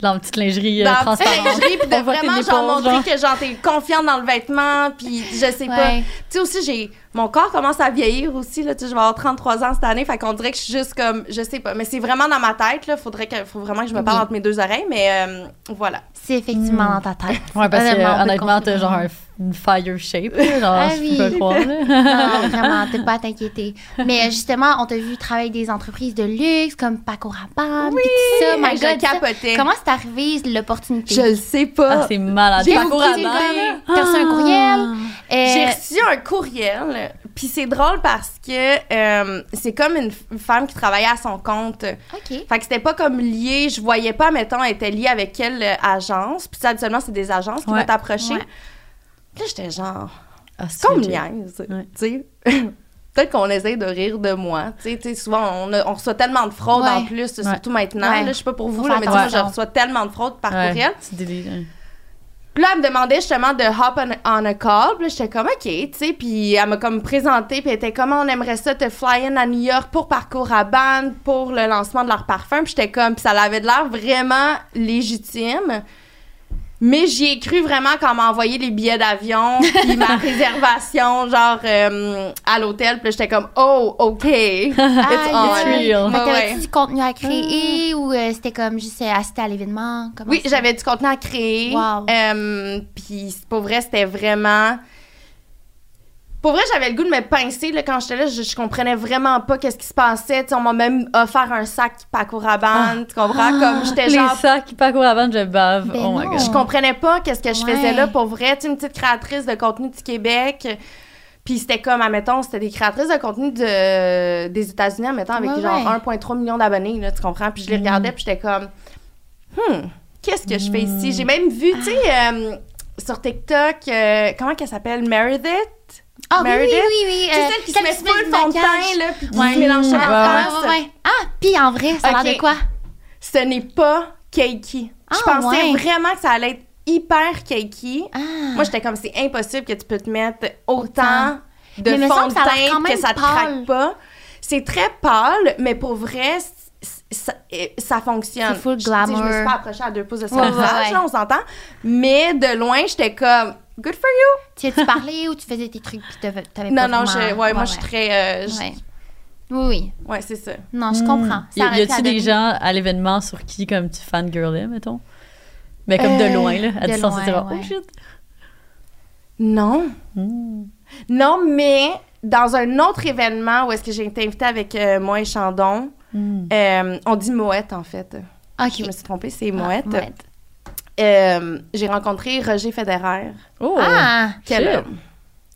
Dans la petite lingerie euh, dans transparente. lingerie, puis de vraiment genre montrer que genre t'es confiante dans le vêtement, puis je sais pas. Tu sais aussi j'ai mon corps commence à vieillir aussi là, tu sais je vais avoir 33 ans cette année, fait qu'on dirait que je suis juste comme je sais pas, mais c'est vraiment dans ma tête là, faudrait que faut vraiment que je me parle Oui. entre mes deux oreilles, mais euh, voilà. C'est effectivement dans ta tête. Ouais, parce que euh, honnêtement, t'as genre un, une fire shape. là, Genre, Ah je oui. peux pas croire. là. Non, vraiment, t'as pas à t'inquiéter. Mais justement, on t'a vu travailler avec des entreprises de luxe comme Paco Rabanne, puis tout ça. My God, ça- capotais. Comment c'est arrivé l'opportunité? Je le sais Ah, pas. c'est malade. J'ai reçu un courriel? Euh, J'ai reçu un courriel, puis c'est drôle parce que euh, c'est comme une, femme qui travaillait à son compte. OK. Fait que c'était pas comme lié, je voyais pas, mettons, elle était liée avec quelle euh, agence. Puis ça, habituellement, c'est des agences qui Ouais. vont t'approcher. Ouais. Là, j'étais genre, Ah, c'est comme niaise, tu sais. Peut-être qu'on essaye de rire de moi. Tu sais, souvent, on, a- on reçoit tellement de fraude Ouais. en plus, surtout maintenant. Là, je sais pas pour vous, là, mais moi, je reçois tellement de fraude par Ouais, courriel. c'est délire. Puis là, elle me demandait justement de hop on, a call. Puis j'étais comme, OK, tu sais. Puis elle m'a comme présenté. Puis était comment on aimerait ça te fly in à New York pour Parcours à bande pour le lancement de leur parfum. Puis j'étais comme, puis ça avait de l'air vraiment légitime. Mais j'y ai cru vraiment quand m'a envoyé les billets d'avion, puis ma réservation, genre, euh, à l'hôtel. Puis là, j'étais comme, oh, OK. It's Aïe, on. real. Mais Ouais, t'avais-tu du contenu à créer ou euh, c'était comme juste euh, assister à l'événement? Oui, j'avais du contenu à créer. Wow. Euh, Puis pour vrai, c'était vraiment. Pour vrai, j'avais le goût de me pincer là, quand j'étais là. Je, je comprenais vraiment pas qu'est-ce qui se passait. On m'a même offert un sac Paco Rabanne. Tu comprends? Comme j'étais Ah. Les genre. sacs à vendre, je bave. Ben oh my non. god. Je comprenais pas qu'est-ce que je Ouais. faisais là pour vrai. Tu une petite créatrice de contenu du Québec. Puis c'était comme, admettons, c'était des créatrices de contenu de, des États-Unis, admettons, avec Ouais, genre ouais. 1,3 million d'abonnés, là, tu comprends? Puis je les regardais, puis j'étais comme, hmm, qu'est-ce que je fais ici? J'ai même vu, tu sais, euh, sur TikTok, euh, comment qu'elle s'appelle? Meredith? Ah oui, oui, oui, oui. C'est euh, celle qui se met full fond de teint, là, puis qui mélange ça Mm, Ah. Ah, puis en vrai, ça a l'air de quoi? Ce n'est pas cakey. Ah, je pensais ouais. vraiment que ça allait être hyper cakey. Ah. Moi, j'étais comme, c'est impossible que tu peux te mettre autant, de fond de teint que ça te craque pas. C'est très pâle, mais pour vrai, ça, euh, ça fonctionne. C'est full Je- tu sais, Je, me glamour. suis pas approchée à deux pouces de son visage, ouais, on s'entend. Mais de loin, j'étais comme, good for you. Tu as-tu parlé ou tu faisais tes trucs puis t'avais t'avais Non, pas non, vraiment- je, ouais, moi, je suis très. euh, je- Ouais. Oui, oui. ouais, c'est ça. Non, je comprends. Y, Ça y a-tu des gens à l'événement sur qui, comme tu fangirlais, mettons? Mais comme de Euh, loin, là, à distance, genre, ouais. oh shit. Non. Hmm. Non, mais dans un autre événement où est-ce que j'ai été invitée avec euh, moi et Chandon, Hmm. euh, on dit Moët en fait. Ok. Je me suis trompée, c'est Ah, Moët. Euh, j'ai rencontré Roger Federer. Oh! Ah, Quel homme.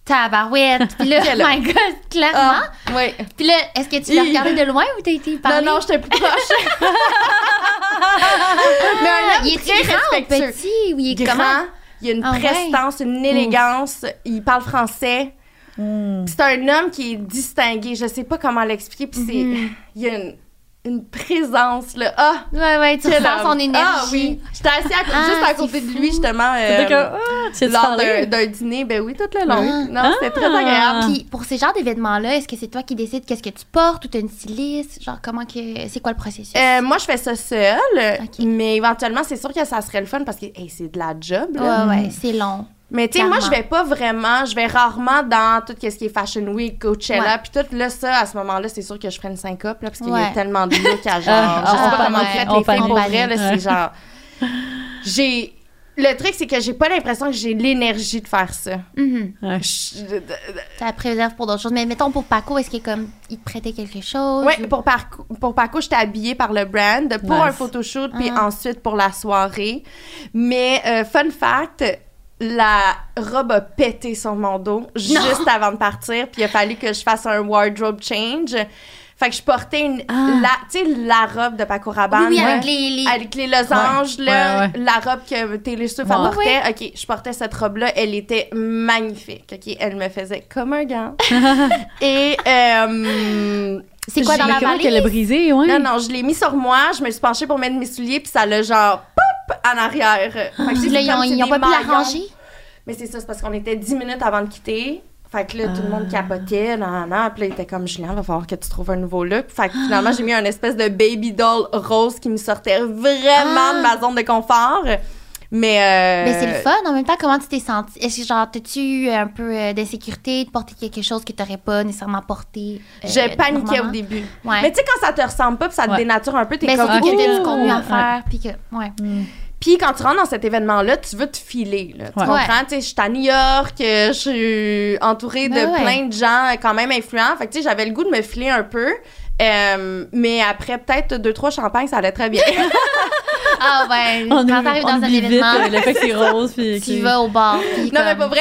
tabarouette. Puis là, oh my god, clairement. Ah, oui. Puis là, est-ce que tu l'as regardé de loin ou t'as été Non, parler? non, j'étais plus proche. Mais un homme il est très grand ou petit ou il est Grand, comment? il a une Ah ouais? prestance, une élégance, il parle français. Hmm. C'est un homme qui est distingué. Je sais pas comment l'expliquer. Puis c'est, Mhm. il y a une, une présence là. Ah, Ouais, ouais, tu ressens son énergie. Ah oui, j'étais assise à, Ah, juste à côté de lui justement euh, comme, ah, lors d'un, d'un dîner. Ben oui, tout le long. Ah. Non, c'était très Ah. agréable. Puis pour ces genres d'événements-là, est-ce que c'est toi qui décides qu'est-ce que tu portes ou t'as une styliste? Genre, comment que. C'est quoi le processus? Euh, moi, je fais ça seule, mais éventuellement, c'est sûr que ça serait le fun parce que hey, c'est de la job. ouais, Là. ouais, c'est long. Mais tu sais, moi, je vais pas vraiment, je vais rarement dans tout ce qui est Fashion Week, Coachella, puis tout. Là, ça, à ce moment-là, c'est sûr que je ferais une syncope, là, parce qu'il y a tellement de look à genre. Ah, je sais pas comment on les filles pour vrai, là, Ouais. c'est genre. J'ai. Le truc, c'est que j'ai pas l'impression que j'ai l'énergie de faire ça. Mhm. Ouais. Je- Tu la préserves pour d'autres choses. Mais mettons pour Paco, est-ce qu'il comme. Il te prêtait quelque chose? Ouais, ou- pour, Paco, pour Paco, j'étais habillée par le brand pour Nice. un photoshoot, puis Ah. ensuite pour la soirée. Mais, euh, fun fact, la robe a pété sur mon dos juste avant de partir, puis il a fallu que je fasse un wardrobe change. Fait que je portais une, Ah. la, tu sais, la robe de Paco Rabanne. Oui, oui, avec les. les- avec les losanges, Ouais. là, Ouais, ouais. la robe que Taylor Swift Ouais. apportait. OK, je portais cette robe-là, elle était magnifique. OK, elle me faisait comme un gant. Et, euh, C'est quoi dans la valise? qu'elle a brisé, ouais? non, non, je l'ai mis sur moi, je me suis penchée pour mettre mes souliers, puis ça l'a genre, en arrière. Fait que là, ils comme ont, c'est ils ont des pas pu maillons. l'arranger? Mais c'est ça, c'est parce qu'on était 10 minutes avant de quitter. Fait que là, tout le monde Ah. capotait, nan, nan, nan. Puis là, il était comme, Julien, va falloir que tu trouves un nouveau look. Fait que finalement, j'ai mis un espèce de baby doll rose qui me sortait vraiment Ah. de ma zone de confort. Mais, euh, Mais c'est le fun. En même temps, comment tu t'es sentie? Est-ce que, genre, t'as-tu eu un peu euh, d'insécurité de porter quelque chose que t'aurais pas nécessairement porté? euh, J'ai paniqué normalement? au début. Ouais. Mais tu sais, quand ça te ressemble pas, puis ça te Ouais. dénature un peu, t'es Ben, comme, surtout que t'as du contenu à faire. Puis que, ouais. Hmm. Puis quand tu rentres dans cet événement-là, tu veux te filer. Là, tu Ouais. comprends? Tu sais, je suis à New York, euh, je suis entourée de Ben ouais. plein de gens quand même influents. Fait que tu sais, j'avais le goût de me filer un peu. Euh, mais après peut-être deux, trois champagnes, ça allait très bien. Ah, ouais. On quand t'arrives on dans un événement, le fait que c'est rose. Puis tu vas au bar. puis non, mais pas vrai,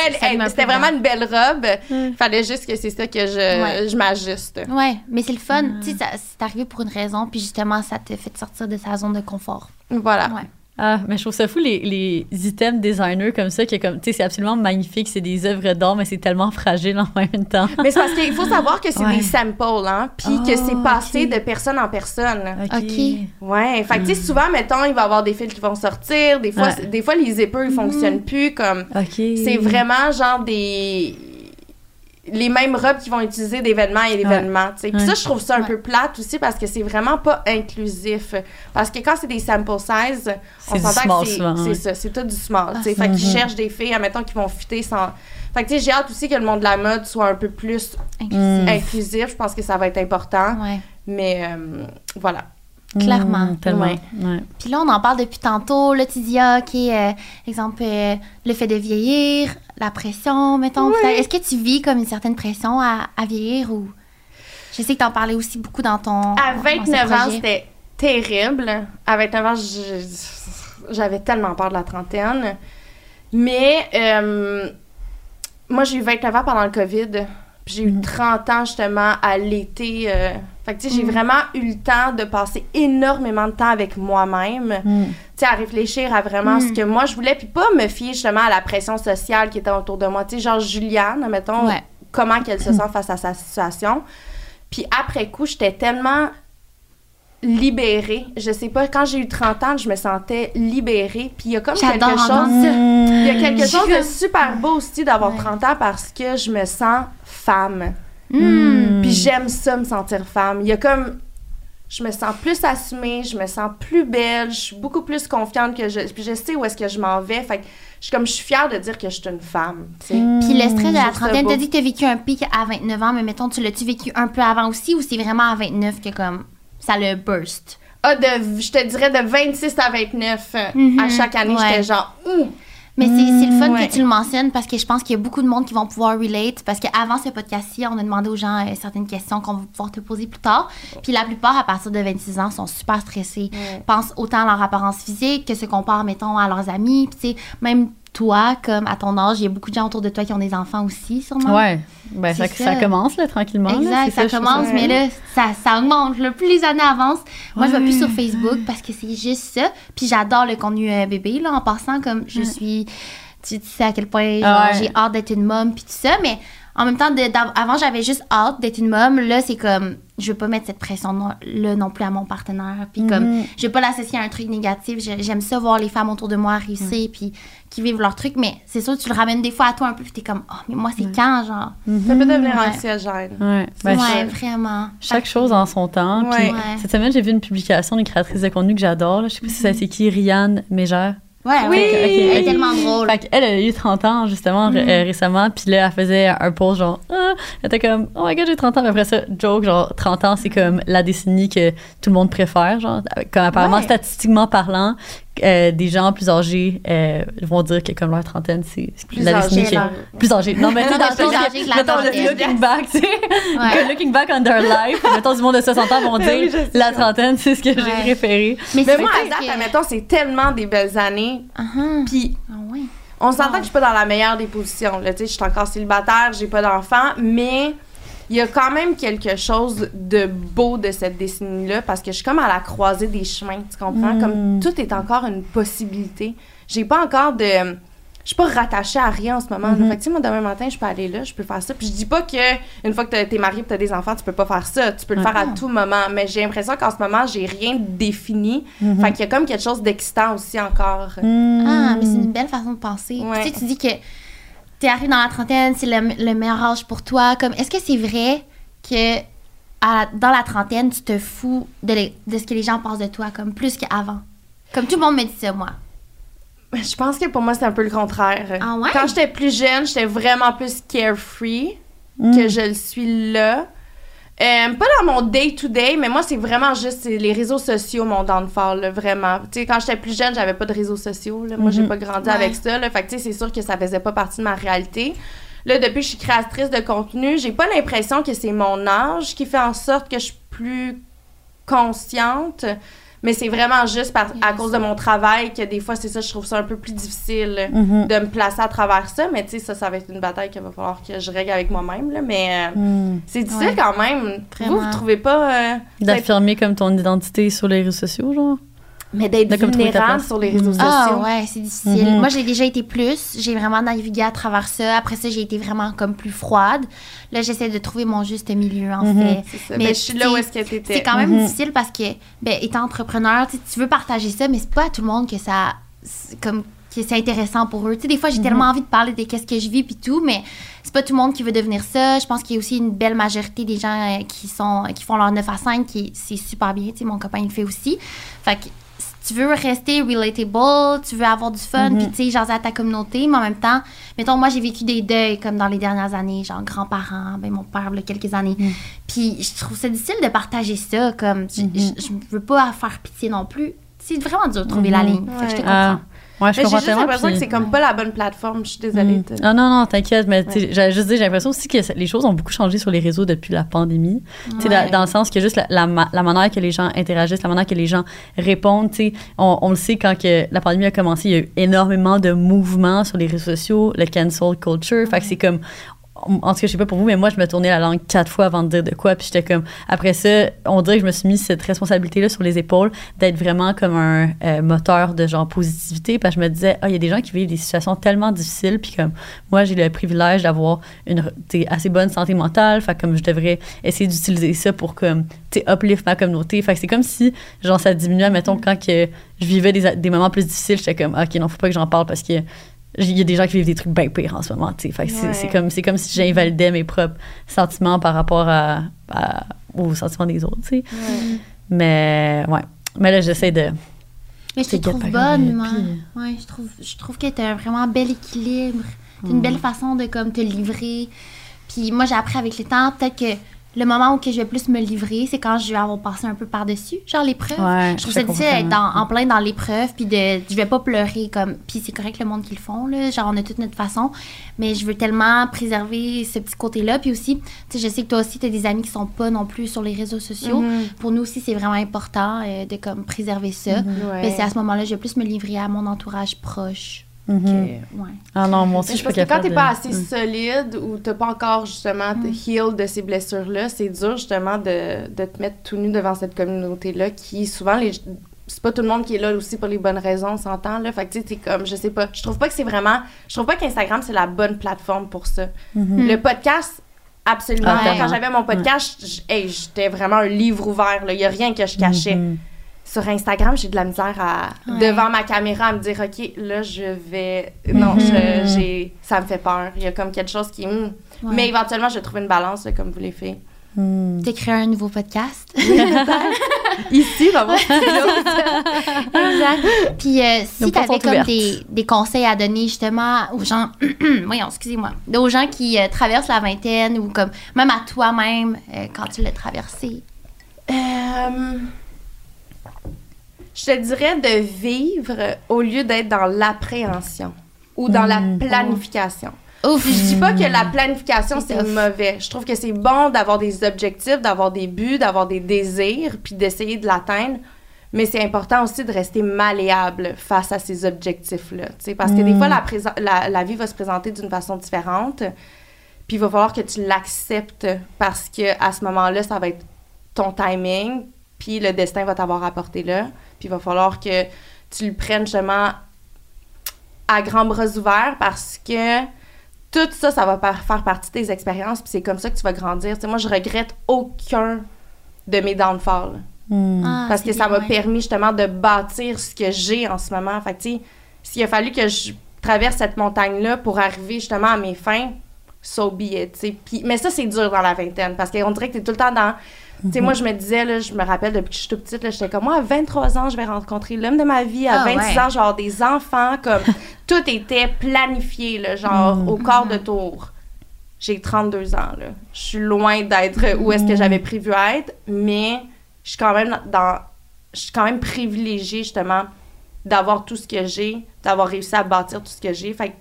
c'était vraiment une belle robe. Mm. Fallait juste que c'est ça que je, Ouais. je m'ajuste. Ouais, mais c'est le fun. Mm. Tu sais, ça- c'est arrivé pour une raison, puis justement, ça te fait sortir de sa zone de confort. Voilà. Ouais. Ah, mais je trouve ça fou, les, les items designers comme ça, qui est comme, tu sais, c'est absolument magnifique, c'est des œuvres d'art, mais c'est tellement fragile en même temps. Mais c'est parce qu'il faut savoir que c'est Ouais. des samples, hein, puis que c'est Oh, passé de personne en personne. Ok. Ouais, fait que tu sais, souvent, mettons, il va y avoir des fils qui vont sortir, des fois, Ouais. c'est- des fois les zippers, ils fonctionnent plus, comme... OK. C'est vraiment genre des les mêmes robes qui vont utiliser d'événement et d'événement. Puis Ouais. ça je trouve ça un Ouais. peu plate aussi parce que c'est vraiment pas inclusif parce que quand c'est des sample size, on s'entend que c'est ouais. ça, c'est tout du small. Ah, Fait qu'ils cherchent des filles, admettons qui vont fitter sans Fait que tu sais, j'ai hâte aussi que le monde de la mode soit un peu plus Inclusif. Mm. inclusif, je pense que ça va être important, Ouais. mais euh, voilà. Clairement. Mm, tellement. Ouais. Ouais. Puis là, on en parle depuis tantôt. Là, tu dis, ah, OK, euh, exemple, euh, le fait de vieillir, la pression, mettons. Est-ce que tu vis comme une certaine pression à, à vieillir ou? Je sais que t'en parlais aussi beaucoup dans ton. À dans ce 29 ans, c'était terrible. À 29 ans, j'avais tellement peur de la trentaine. Mais euh, moi, j'ai eu 29 ans pendant le COVID. J'ai eu Mhm. 30 ans justement à l'été. euh, Fait que tu sais, j'ai Mhm. vraiment eu le temps de passer énormément de temps avec moi-même. Mm. Tu sais, à réfléchir à vraiment ce que moi je voulais. Puis pas me fier justement à la pression sociale qui était autour de moi. Tu sais, genre Juliane, mettons, Ouais. comment qu'elle se sent face à sa situation. Puis après coup, j'étais tellement libérée. Je sais pas, quand j'ai eu 30 ans, je me sentais libérée. Puis il y a comme quelque chose... Il y a quelque Je chose de super beau aussi d'avoir Ouais. 30 ans parce que je me sens femme. Hmm. Puis j'aime ça, me sentir femme. Il y a comme... Je me sens plus assumée, je me sens plus belle, je suis beaucoup plus confiante que je... Puis je sais où est-ce que je m'en vais. Fait que je suis comme... Je suis fière de dire que je suis une femme, sais. Puis le stress de la trentaine, t'as dit que t'as vécu un pic à 29 ans, mais mettons, tu l'as-tu vécu un peu avant aussi ou c'est vraiment à 29 que comme ça le burst? Ah, de, je te dirais de 26 à 29. euh, Mhm, À chaque année, ouais. j'étais genre... Ouh! Mais c'est c'est le fun ouais. que tu le mentionnes parce que je pense qu'il y a beaucoup de monde qui vont pouvoir relate. Parce qu'avant ce podcast-ci, on a demandé aux gens euh, certaines questions qu'on va pouvoir te poser plus tard. Puis la plupart, à partir de 26 ans, sont super stressés. Ouais. Pensent autant à leur apparence physique que se comparent, mettons, à leurs amis. Puis tu sais, même toi, comme à ton âge, il y a beaucoup de gens autour de toi qui ont des enfants aussi, sûrement. Ouais. Ben, ça, C'est ça ça. commence, là, tranquillement. là. Exact, ça, commence, mais là, ça, ça augmente. Le plus les années avancent, moi, je vais Ouais. plus sur Facebook parce que c'est juste ça. Puis j'adore le contenu euh, bébé, là, en passant, comme je suis... Tu, tu sais à quel point Ah ouais. j'ai hâte d'être une mom, puis tout ça, mais en même temps, de- avant, j'avais juste hâte d'être une mom. Là, c'est comme, je veux pas mettre cette pression-là non plus à mon partenaire. Puis comme, Mhm. je veux pas l'associer à un truc négatif. J'ai- J'aime ça voir les femmes autour de moi réussir, puis qui vivent leur truc. Mais c'est sûr, tu le ramènes des fois à toi un peu, puis t'es comme, oh, mais moi, c'est quand, genre? Ça peut devenir Ouais. anxiogène. Ouais. Ben, ouais, chaque- vraiment. Chaque chose en son temps. Puis Ouais. Cette semaine, j'ai vu une publication d'une créatrice de contenu que j'adore. Je sais pas si ça c'est qui, Rianne Mégère. Ouais, Oui, ouais. ok, Elle est tellement drôle. Fait qu'elle a eu 30 ans, justement, ré- euh, récemment. Puis là, elle faisait un post genre, ah, elle était comme, oh my god, j'ai 30 ans. Mais après ça, joke, genre, 30 ans, c'est comme la décennie que tout le monde préfère. Genre, comme apparemment, Ouais. statistiquement parlant, euh, des gens plus âgés euh, vont dire que comme leur trentaine, c'est Plus la là. Plus âgés. Non, mais tu sais, dans le Plus sens que que, mettons, le trentaine. looking back, tu sais, Ouais. looking back on their life, mettons, du monde de 60 ans vont dire, Oui, la trentaine, c'est ce que j'ai Ouais. préféré. Mais, Mais c'est moi, à date, que- admettons, c'est tellement des belles années. Uh-huh. Puis Ah ouais. on s'entend Wow. que je suis pas dans la meilleure des positions. Là, tu sais, je suis encore célibataire, j'ai pas d'enfant, mais il y a quand même quelque chose de beau de cette décennie-là parce que je suis comme à la croisée des chemins, tu comprends? Mm. Comme tout est encore une possibilité. J'ai pas encore de. Je suis pas rattachée à rien en ce moment. Mhm. Fait que, tu sais, moi, demain matin, je peux aller là, je peux faire ça. Puis je dis pas que une fois que t'es marié et t'as des enfants, tu peux pas faire ça. Tu peux le Ouais. faire à tout moment. Mais j'ai l'impression qu'en ce moment, j'ai rien de défini. Mhm. Fait qu'il y a comme quelque chose d'excitant aussi encore. Ah, mais c'est Mm. une belle façon de penser. Ouais. Tu sais, tu dis que t'es arrivé dans la trentaine, c'est le, le meilleur âge pour toi. Comme, est-ce que c'est vrai que à- dans la trentaine, tu te fous de, les- de ce que les gens pensent de toi, comme plus qu'avant? Comme tout le monde me dit ça, moi. Je pense que pour moi, c'est un peu le contraire. Ah ouais? Quand j'étais plus jeune, j'étais vraiment plus carefree Mm. que je le suis là. Euh, pas dans mon day-to-day, mais moi, c'est vraiment juste les réseaux sociaux, mon downfall, là, vraiment. Tu sais, quand j'étais plus jeune, j'avais pas de réseaux sociaux. Là. Moi, j'ai Mhm. pas grandi Ouais. avec ça. Là. Fait que, tu sais, c'est sûr que ça faisait pas partie de ma réalité. Là, depuis que je suis créatrice de contenu, j'ai pas l'impression que c'est mon âge qui fait en sorte que je suis plus consciente. Mais c'est vraiment juste par, à cause de mon travail que des fois, c'est ça, je trouve ça un peu plus difficile Mhm. de me placer à travers ça. Mais tu sais, ça, ça va être une bataille qu'il va falloir que je règle avec moi-même. Là. Mais euh, Mm. c'est difficile Ouais. quand même. Vous, Vraiment. vous trouvez pas. euh, D'affirmer comme ton identité sur les réseaux sociaux, genre? Mais d'être vulnérable sur les réseaux. Ah sociaux. ouais, c'est difficile. Mhm. Moi, j'ai déjà été plus. J'ai vraiment navigué à travers ça. Après ça, j'ai été vraiment comme plus froide. Là, j'essaie de trouver mon juste milieu, en Mhm. fait. Ça. Mais Mais je suis là où est-ce que t'étais. C'est quand même Mhm. difficile parce que, ben, étant entrepreneur, tu tu veux partager ça, mais c'est pas à tout le monde que ça, c'est comme, que c'est intéressant pour eux. Tu sais, des fois, j'ai tellement envie de parler de qu'est-ce que je vis puis tout, mais c'est pas tout le monde qui veut devenir ça. Je pense qu'il y a aussi une belle majorité des gens euh, qui sont, qui font leur 9 à 5, qui c'est super bien. Tu sais, mon copain il le fait aussi. Fait que tu veux rester relatable, tu veux avoir du fun, Mhm. puis tu sais, jaser à ta communauté, mais en même temps, mettons, moi, j'ai vécu des deuils comme dans les dernières années, genre grands-parents, ben mon père, il y a quelques années. Mhm. Puis je trouve ça difficile de partager ça, comme, je, je, je veux pas faire pitié non plus. C'est vraiment dur de trouver la Mhm. ligne. Fait que je te comprends. Ah, ouais, je Mais j'ai comprends juste tellement. l'impression que c'est comme pas la bonne plateforme. Je suis désolée. Mm. de- Ah non, non, t'inquiète, mais tu sais, j'allais juste dire, j'ai l'impression aussi que les choses ont beaucoup changé sur les réseaux depuis la pandémie. Ouais. dans, dans le sens que juste la, la, ma- la manière que les gens interagissent, la manière que les gens répondent, on, on le sait quand que la pandémie a commencé, il y a eu énormément de mouvements sur les réseaux sociaux, le cancel culture, fait que c'est comme en tout cas, je sais pas pour vous, mais moi, je me tournais la langue quatre fois avant de dire de quoi. Puis j'étais comme, après ça, on dirait que je me suis mis cette responsabilité-là sur les épaules d'être vraiment comme un euh, moteur de genre positivité. Parce que je me disais, ah, il y a des gens qui vivent des situations tellement difficiles. Puis comme, moi, j'ai le privilège d'avoir une assez bonne santé mentale. Fait comme je devrais essayer d'utiliser ça pour comme, tu uplift ma communauté. Fait que c'est comme si, genre, ça diminuait, mettons, quand que je vivais des, des moments plus difficiles. J'étais comme, ok, non, faut pas que j'en parle parce que il y a des gens qui vivent des trucs bien pires en ce moment, tu sais. Fait que c'est- Ouais. c'est comme, c'est comme si j'invalidais mes propres sentiments par rapport à, à- aux sentiments des autres. Ouais. Mais, ouais. Mais là, j'essaie de... Mais je te trouve bonne, moi. puis- Ouais, je trouve, je trouve que t'as un vraiment bel équilibre. T'as une belle façon de comme te livrer. Puis moi, j'ai appris avec le temps, peut-être que le moment où que je vais plus me livrer, c'est quand je vais avoir passé un peu par-dessus, genre l'épreuve. Ouais, je trouve ça difficile d'être en, plein dans l'épreuve, puis de, je vais pas pleurer comme, puis c'est correct le monde qui le font là, genre on a toute notre façon, mais je veux tellement préserver ce petit côté-là, puis aussi, tu sais, je sais que toi aussi tu as des amis qui sont pas non plus sur les réseaux sociaux. Mhm. Pour nous aussi, c'est vraiment important euh, de comme préserver ça. Ouais. Ben, c'est à ce moment-là, je vais plus me livrer à mon entourage proche. Que- ouais. Ah non, moi aussi, Mais je suis parce pas que quand t'es pas de- assez Mm. solide ou t'as pas encore justement te heal de ces blessures-là, c'est dur justement de, de te mettre tout nu devant cette communauté-là qui souvent les c'est pas tout le monde qui est là aussi pour les bonnes raisons, on s'entend là. Fait que tu sais, comme je sais pas, je trouve pas que c'est vraiment je trouve pas qu'Instagram c'est la bonne plateforme pour ça. Mhm. Le podcast absolument. Ah, quand j'avais mon podcast, hey, j'étais vraiment un livre ouvert là, il y a rien que je cachais. Mhm. Sur Instagram, j'ai de la misère à Ouais. devant ma caméra à me dire OK, là je vais non, Mhm. je- j'ai ça me fait peur. Il y a comme quelque chose qui hmm. Ouais. mais éventuellement je vais trouver une balance là, comme vous les faites. T'écrire un nouveau podcast? Ici, dans mon exact. Puis euh, si tu avais comme des, des conseils à donner justement aux gens, voyons, excusez-moi, aux gens qui euh, traversent la vingtaine ou comme même à toi-même euh, quand tu l'as traversé? Euh, je te dirais de vivre au lieu d'être dans l'appréhension ou dans la Mm. planification. Ouf! Puis je dis pas que la planification C'est mauvais. Je trouve que c'est bon d'avoir des objectifs, d'avoir des buts, d'avoir des désirs, puis d'essayer de l'atteindre. Mais c'est important aussi de rester malléable face à ces objectifs-là. Parce que des Mm. fois, la, la vie va se présenter d'une façon différente. Puis il va falloir que tu l'acceptes parce que à ce moment-là, ça va être ton timing. Puis le destin va t'avoir apporté là. Puis il va falloir que tu le prennes justement à grands bras ouverts parce que tout ça, ça va par- faire partie de tes expériences, puis c'est comme ça que tu vas grandir. Tu sais, moi, je regrette aucun de mes downfalls. Mhm. Ah, parce que ça m'a permis justement de bâtir ce que j'ai en ce moment. Fait que, tu sais, s'il a fallu que je traverse cette montagne-là pour arriver justement à mes fins, so be it, tu sais. Puis- mais ça, c'est dur dans la vingtaine, parce qu'on dirait que t'es tout le temps dans... Tu sais, moi, je me disais, là, je me rappelle depuis que je suis toute petite, là, j'étais comme, moi, à 23 ans, je vais rencontrer l'homme de ma vie. À Ah, 26 ouais. ans, genre des enfants, comme... tout était planifié, là, genre, Mm. au quart de tour. J'ai 32 ans, là. Je suis loin d'être où est-ce que j'avais prévu être, mais je suis quand même dans... Je suis quand même privilégiée, justement, d'avoir tout ce que j'ai, d'avoir réussi à bâtir tout ce que j'ai. Fait que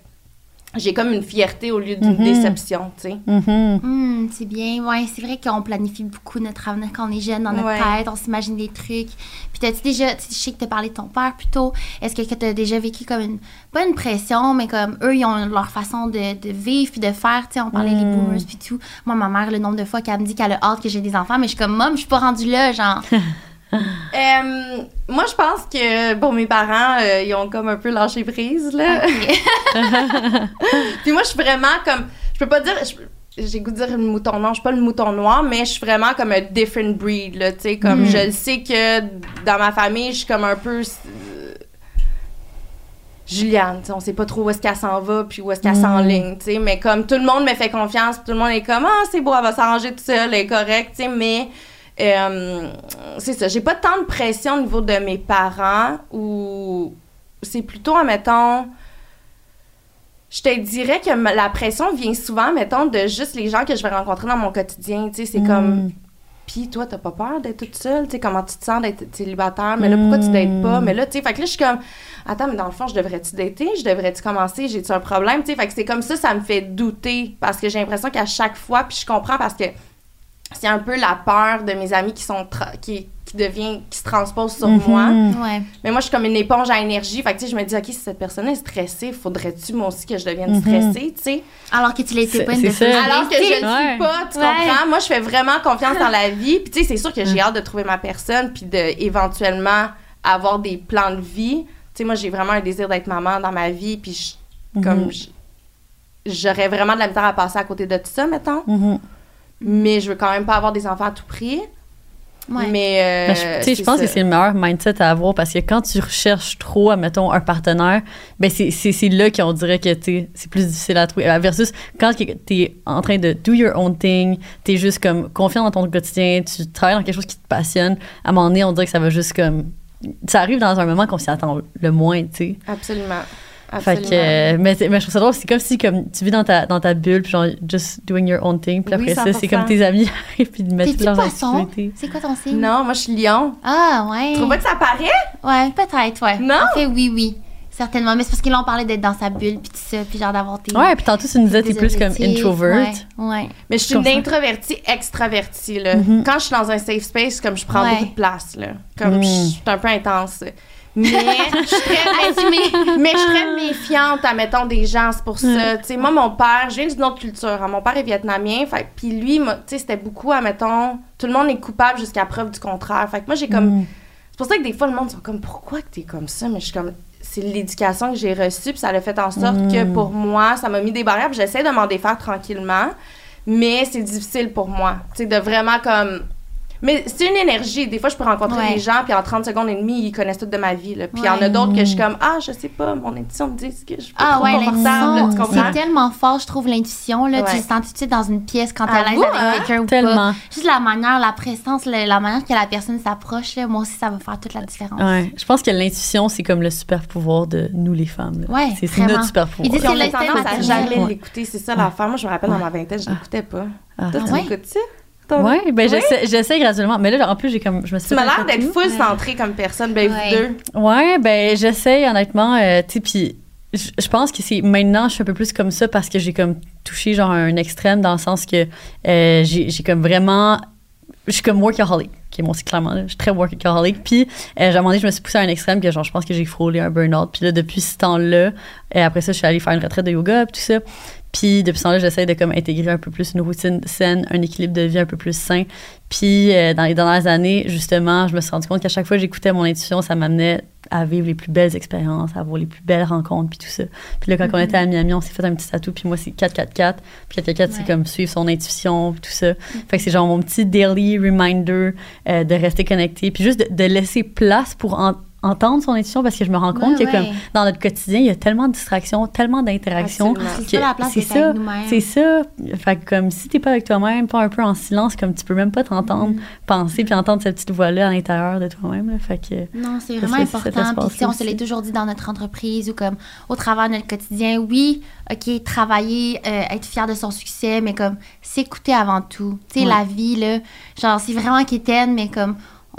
j'ai comme une fierté au lieu d'une Mhm. déception, tu sais. Mhm. Hmm, c'est bien, ouais, c'est vrai qu'on planifie beaucoup notre avenir quand on est jeune dans notre Ouais. tête, on s'imagine des trucs. Puis t'as-tu déjà, tu sais, je sais que t'as parlé de ton père plus tôt, est-ce que, que t'as déjà vécu comme une, pas une pression, mais comme eux, ils ont leur façon de, de vivre puis de faire, tu sais, on parlait des Hmm. boomers puis tout. Moi, ma mère, le nombre de fois qu'elle me dit qu'elle a hâte que j'ai des enfants, mais je suis comme, mom, je suis pas rendue là, genre. Euh, moi, je pense que, bon, mes parents, euh, ils ont comme un peu lâché prise, là. Puis moi, je suis vraiment comme. Je peux pas dire. J'ai goût de dire une mouton noir. Je suis pas le mouton noir, mais je suis vraiment comme un different breed, là. Tu sais, comme Mm. je le sais que dans ma famille, je suis comme un peu. euh, Juliane, tu sais, on sait pas trop où est-ce qu'elle s'en va puis où est-ce qu'elle s'enligne, tu sais, mais comme tout le monde me fait confiance, tout le monde est comme ah c'est beau, elle va s'arranger toute seule, elle est correcte, tu sais, mais euh, c'est ça, j'ai pas tant de pression au niveau de mes parents ou c'est plutôt admettons je te dirais que la pression vient souvent mettons de juste les gens que je vais rencontrer dans mon quotidien, tu sais, c'est comme puis toi, t'as pas peur d'être toute seule? Tu sais, comment tu te sens d'être célibataire? Mais là, pourquoi tu dates pas? Mais là, tu sais, fait que là, je suis comme, attends, mais dans le fond, je devrais-tu dater? Je devrais-tu commencer? J'ai-tu un problème? Tu sais, fait que c'est comme ça, ça me fait douter parce que j'ai l'impression qu'à chaque fois, puis je comprends parce que c'est un peu la peur de mes amis qui sont, tra- qui, qui devient, qui se transpose sur moi. Mhm. Ouais. Mais moi, je suis comme une éponge à énergie. Fait que, tu sais, je me dis, OK, si cette personne est stressée, faudrait-tu, moi aussi, que je devienne Mhm. stressée, tu sais? Alors que tu l'étais C'est- pas une c'est de ça. tes Alors que je le Ouais. suis pas, tu Ouais. comprends? Moi, je fais vraiment confiance dans la vie. Puis, tu sais, c'est sûr que j'ai hâte de trouver ma personne, puis de éventuellement avoir des plans de vie. Tu sais, moi, j'ai vraiment un désir d'être maman dans ma vie, puis je- Mhm. comme j'aurais vraiment de la misère à passer à côté de tout ça, mettons. Mais je veux quand même pas avoir des enfants à tout prix. Ouais. Mais, euh, Ben, je, tu sais, je c'est pense ça. que c'est le meilleur mindset à avoir parce que quand tu recherches trop, admettons, un partenaire, ben c'est, c'est, c'est là qu'on dirait que c'est plus difficile à trouver. Versus quand tu es en train de do your own thing, tu es juste comme confiant dans ton quotidien, tu travailles dans quelque chose qui te passionne, à un moment donné, on dirait que ça va juste comme. Ça arrive dans un moment qu'on s'y attend le moins, tu sais. Absolument. Fait que, euh, mais, mais je trouve ça drôle, c'est comme si comme, tu vis dans ta, dans ta bulle, puis genre, just doing your own thing, puis Oui, après ça, c'est comme 100%. tes amis arrivent, puis ils mettent T'es-tu leurs poisson? C'est quoi ton signe? Non, moi, je suis lion. Ah, ouais. Tu trouves pas que ça paraît? Ouais, peut-être, ouais. Non? En fait, oui, oui. Certainement. Mais c'est parce que là, on parlait d'être dans sa bulle, puis tout ça, puis genre d'avoir tes. Ouais, puis tantôt, tu nous disais, t'es tes plus comme introvert. Ouais, ouais. Mais je suis une introvertie extravertie, là. Mhm. Quand je suis dans un safe space, comme je prends Ouais. beaucoup de place, là. Comme Mm. je suis un peu intense. Mais je suis très mais je suis très méfiante, admettons, des gens, c'est pour ça. Tu sais, moi, mon père, je viens d'une autre culture. hein. Mon père est vietnamien, fait puis lui, c'était beaucoup, admettons, tout le monde est coupable jusqu'à preuve du contraire. Fait que moi, j'ai comme... Mm. C'est pour ça que des fois, le monde sont comme, pourquoi que t'es comme ça? Mais je suis comme, c'est l'éducation que j'ai reçue, puis ça a fait en sorte Mm. que pour moi, ça m'a mis des barrières, j'essaie de m'en défaire tranquillement, mais c'est difficile pour moi. Tu sais, de vraiment comme. Mais c'est une énergie. Des fois, je peux rencontrer Ouais. des gens, puis en 30 secondes et demie, ils connaissent tout de ma vie. Là. Puis il y en a d'autres que je suis comme, ah, je sais pas, mon intuition me dit que je suis pas Ah trop ouais, confortable. c'est tellement fort, je trouve, l'intuition. Là, Tu le sens tout de suite dans une pièce quand t'es à Ah, l'aise avec hein? quelqu'un ou pas. Tellement. Juste la manière, la présence, la manière que la personne s'approche, moi aussi, ça va faire toute la différence. Ouais. Je pense que l'intuition, c'est comme le super pouvoir de nous, les femmes. là. Ouais, c'est notre super pouvoir. Il dit Puis on c'est tendance à jamais l'écouter, c'est ça l'affaire. Moi, je me rappelle dans ma vingtaine, je l'écoutais pas. Ah. Toi, tu ouais? l'écoutes-tu? Ouais, ben Oui? j'essaie, j'essaie graduellement. Mais là, en plus, j'ai comme. Je me suis Tu m'as l'air d'être full Ouais. centrée comme personne, ben Ouais. vous deux. Ouais, ben j'essaie honnêtement, euh, tu sais, puis je pense que c'est maintenant je suis un peu plus comme ça parce que j'ai comme touché genre un extrême dans le sens que euh, j'ai j'ai comme vraiment je suis comme workaholic qui est mon clairement là, je suis très workaholic puis euh, à un moment donné je me suis poussée à un extrême que genre je pense que j'ai frôlé un burn-out puis là depuis ce temps-là et après ça je suis allée faire une retraite de yoga puis tout ça puis depuis ce temps-là j'essaie de comme intégrer un peu plus une routine saine un équilibre de vie un peu plus sain puis euh, dans les dernières années justement je me suis rendu compte qu'à chaque fois que j'écoutais mon intuition ça m'amenait à vivre les plus belles expériences, à avoir les plus belles rencontres, puis tout ça. Puis là, quand on était à Miami, on s'est fait un petit tatou, puis moi, c'est 444. Puis 444, c'est Ouais. comme suivre son intuition, puis tout ça. Fait que c'est genre mon petit daily reminder euh, de rester connecté, puis juste de, de laisser place pour en- entendre son intuition, parce que je me rends compte Ouais, que comme ouais. dans notre quotidien, il y a tellement de distractions, tellement d'interactions. C'est ça c'est ça. C'est ça. Fait que comme si t'es pas avec toi-même, pas un peu en silence, comme tu peux même pas t'entendre Mm. penser puis entendre cette petite voix-là à l'intérieur de toi-même. Fait que Non, c'est vraiment important. Puis, on se l'est toujours dit dans notre entreprise ou comme au travers de notre quotidien. Oui, OK, travailler, euh, être fier de son succès, mais comme s'écouter avant tout. Tu sais, Ouais. la vie, là, genre, c'est vraiment quétaine, mais comme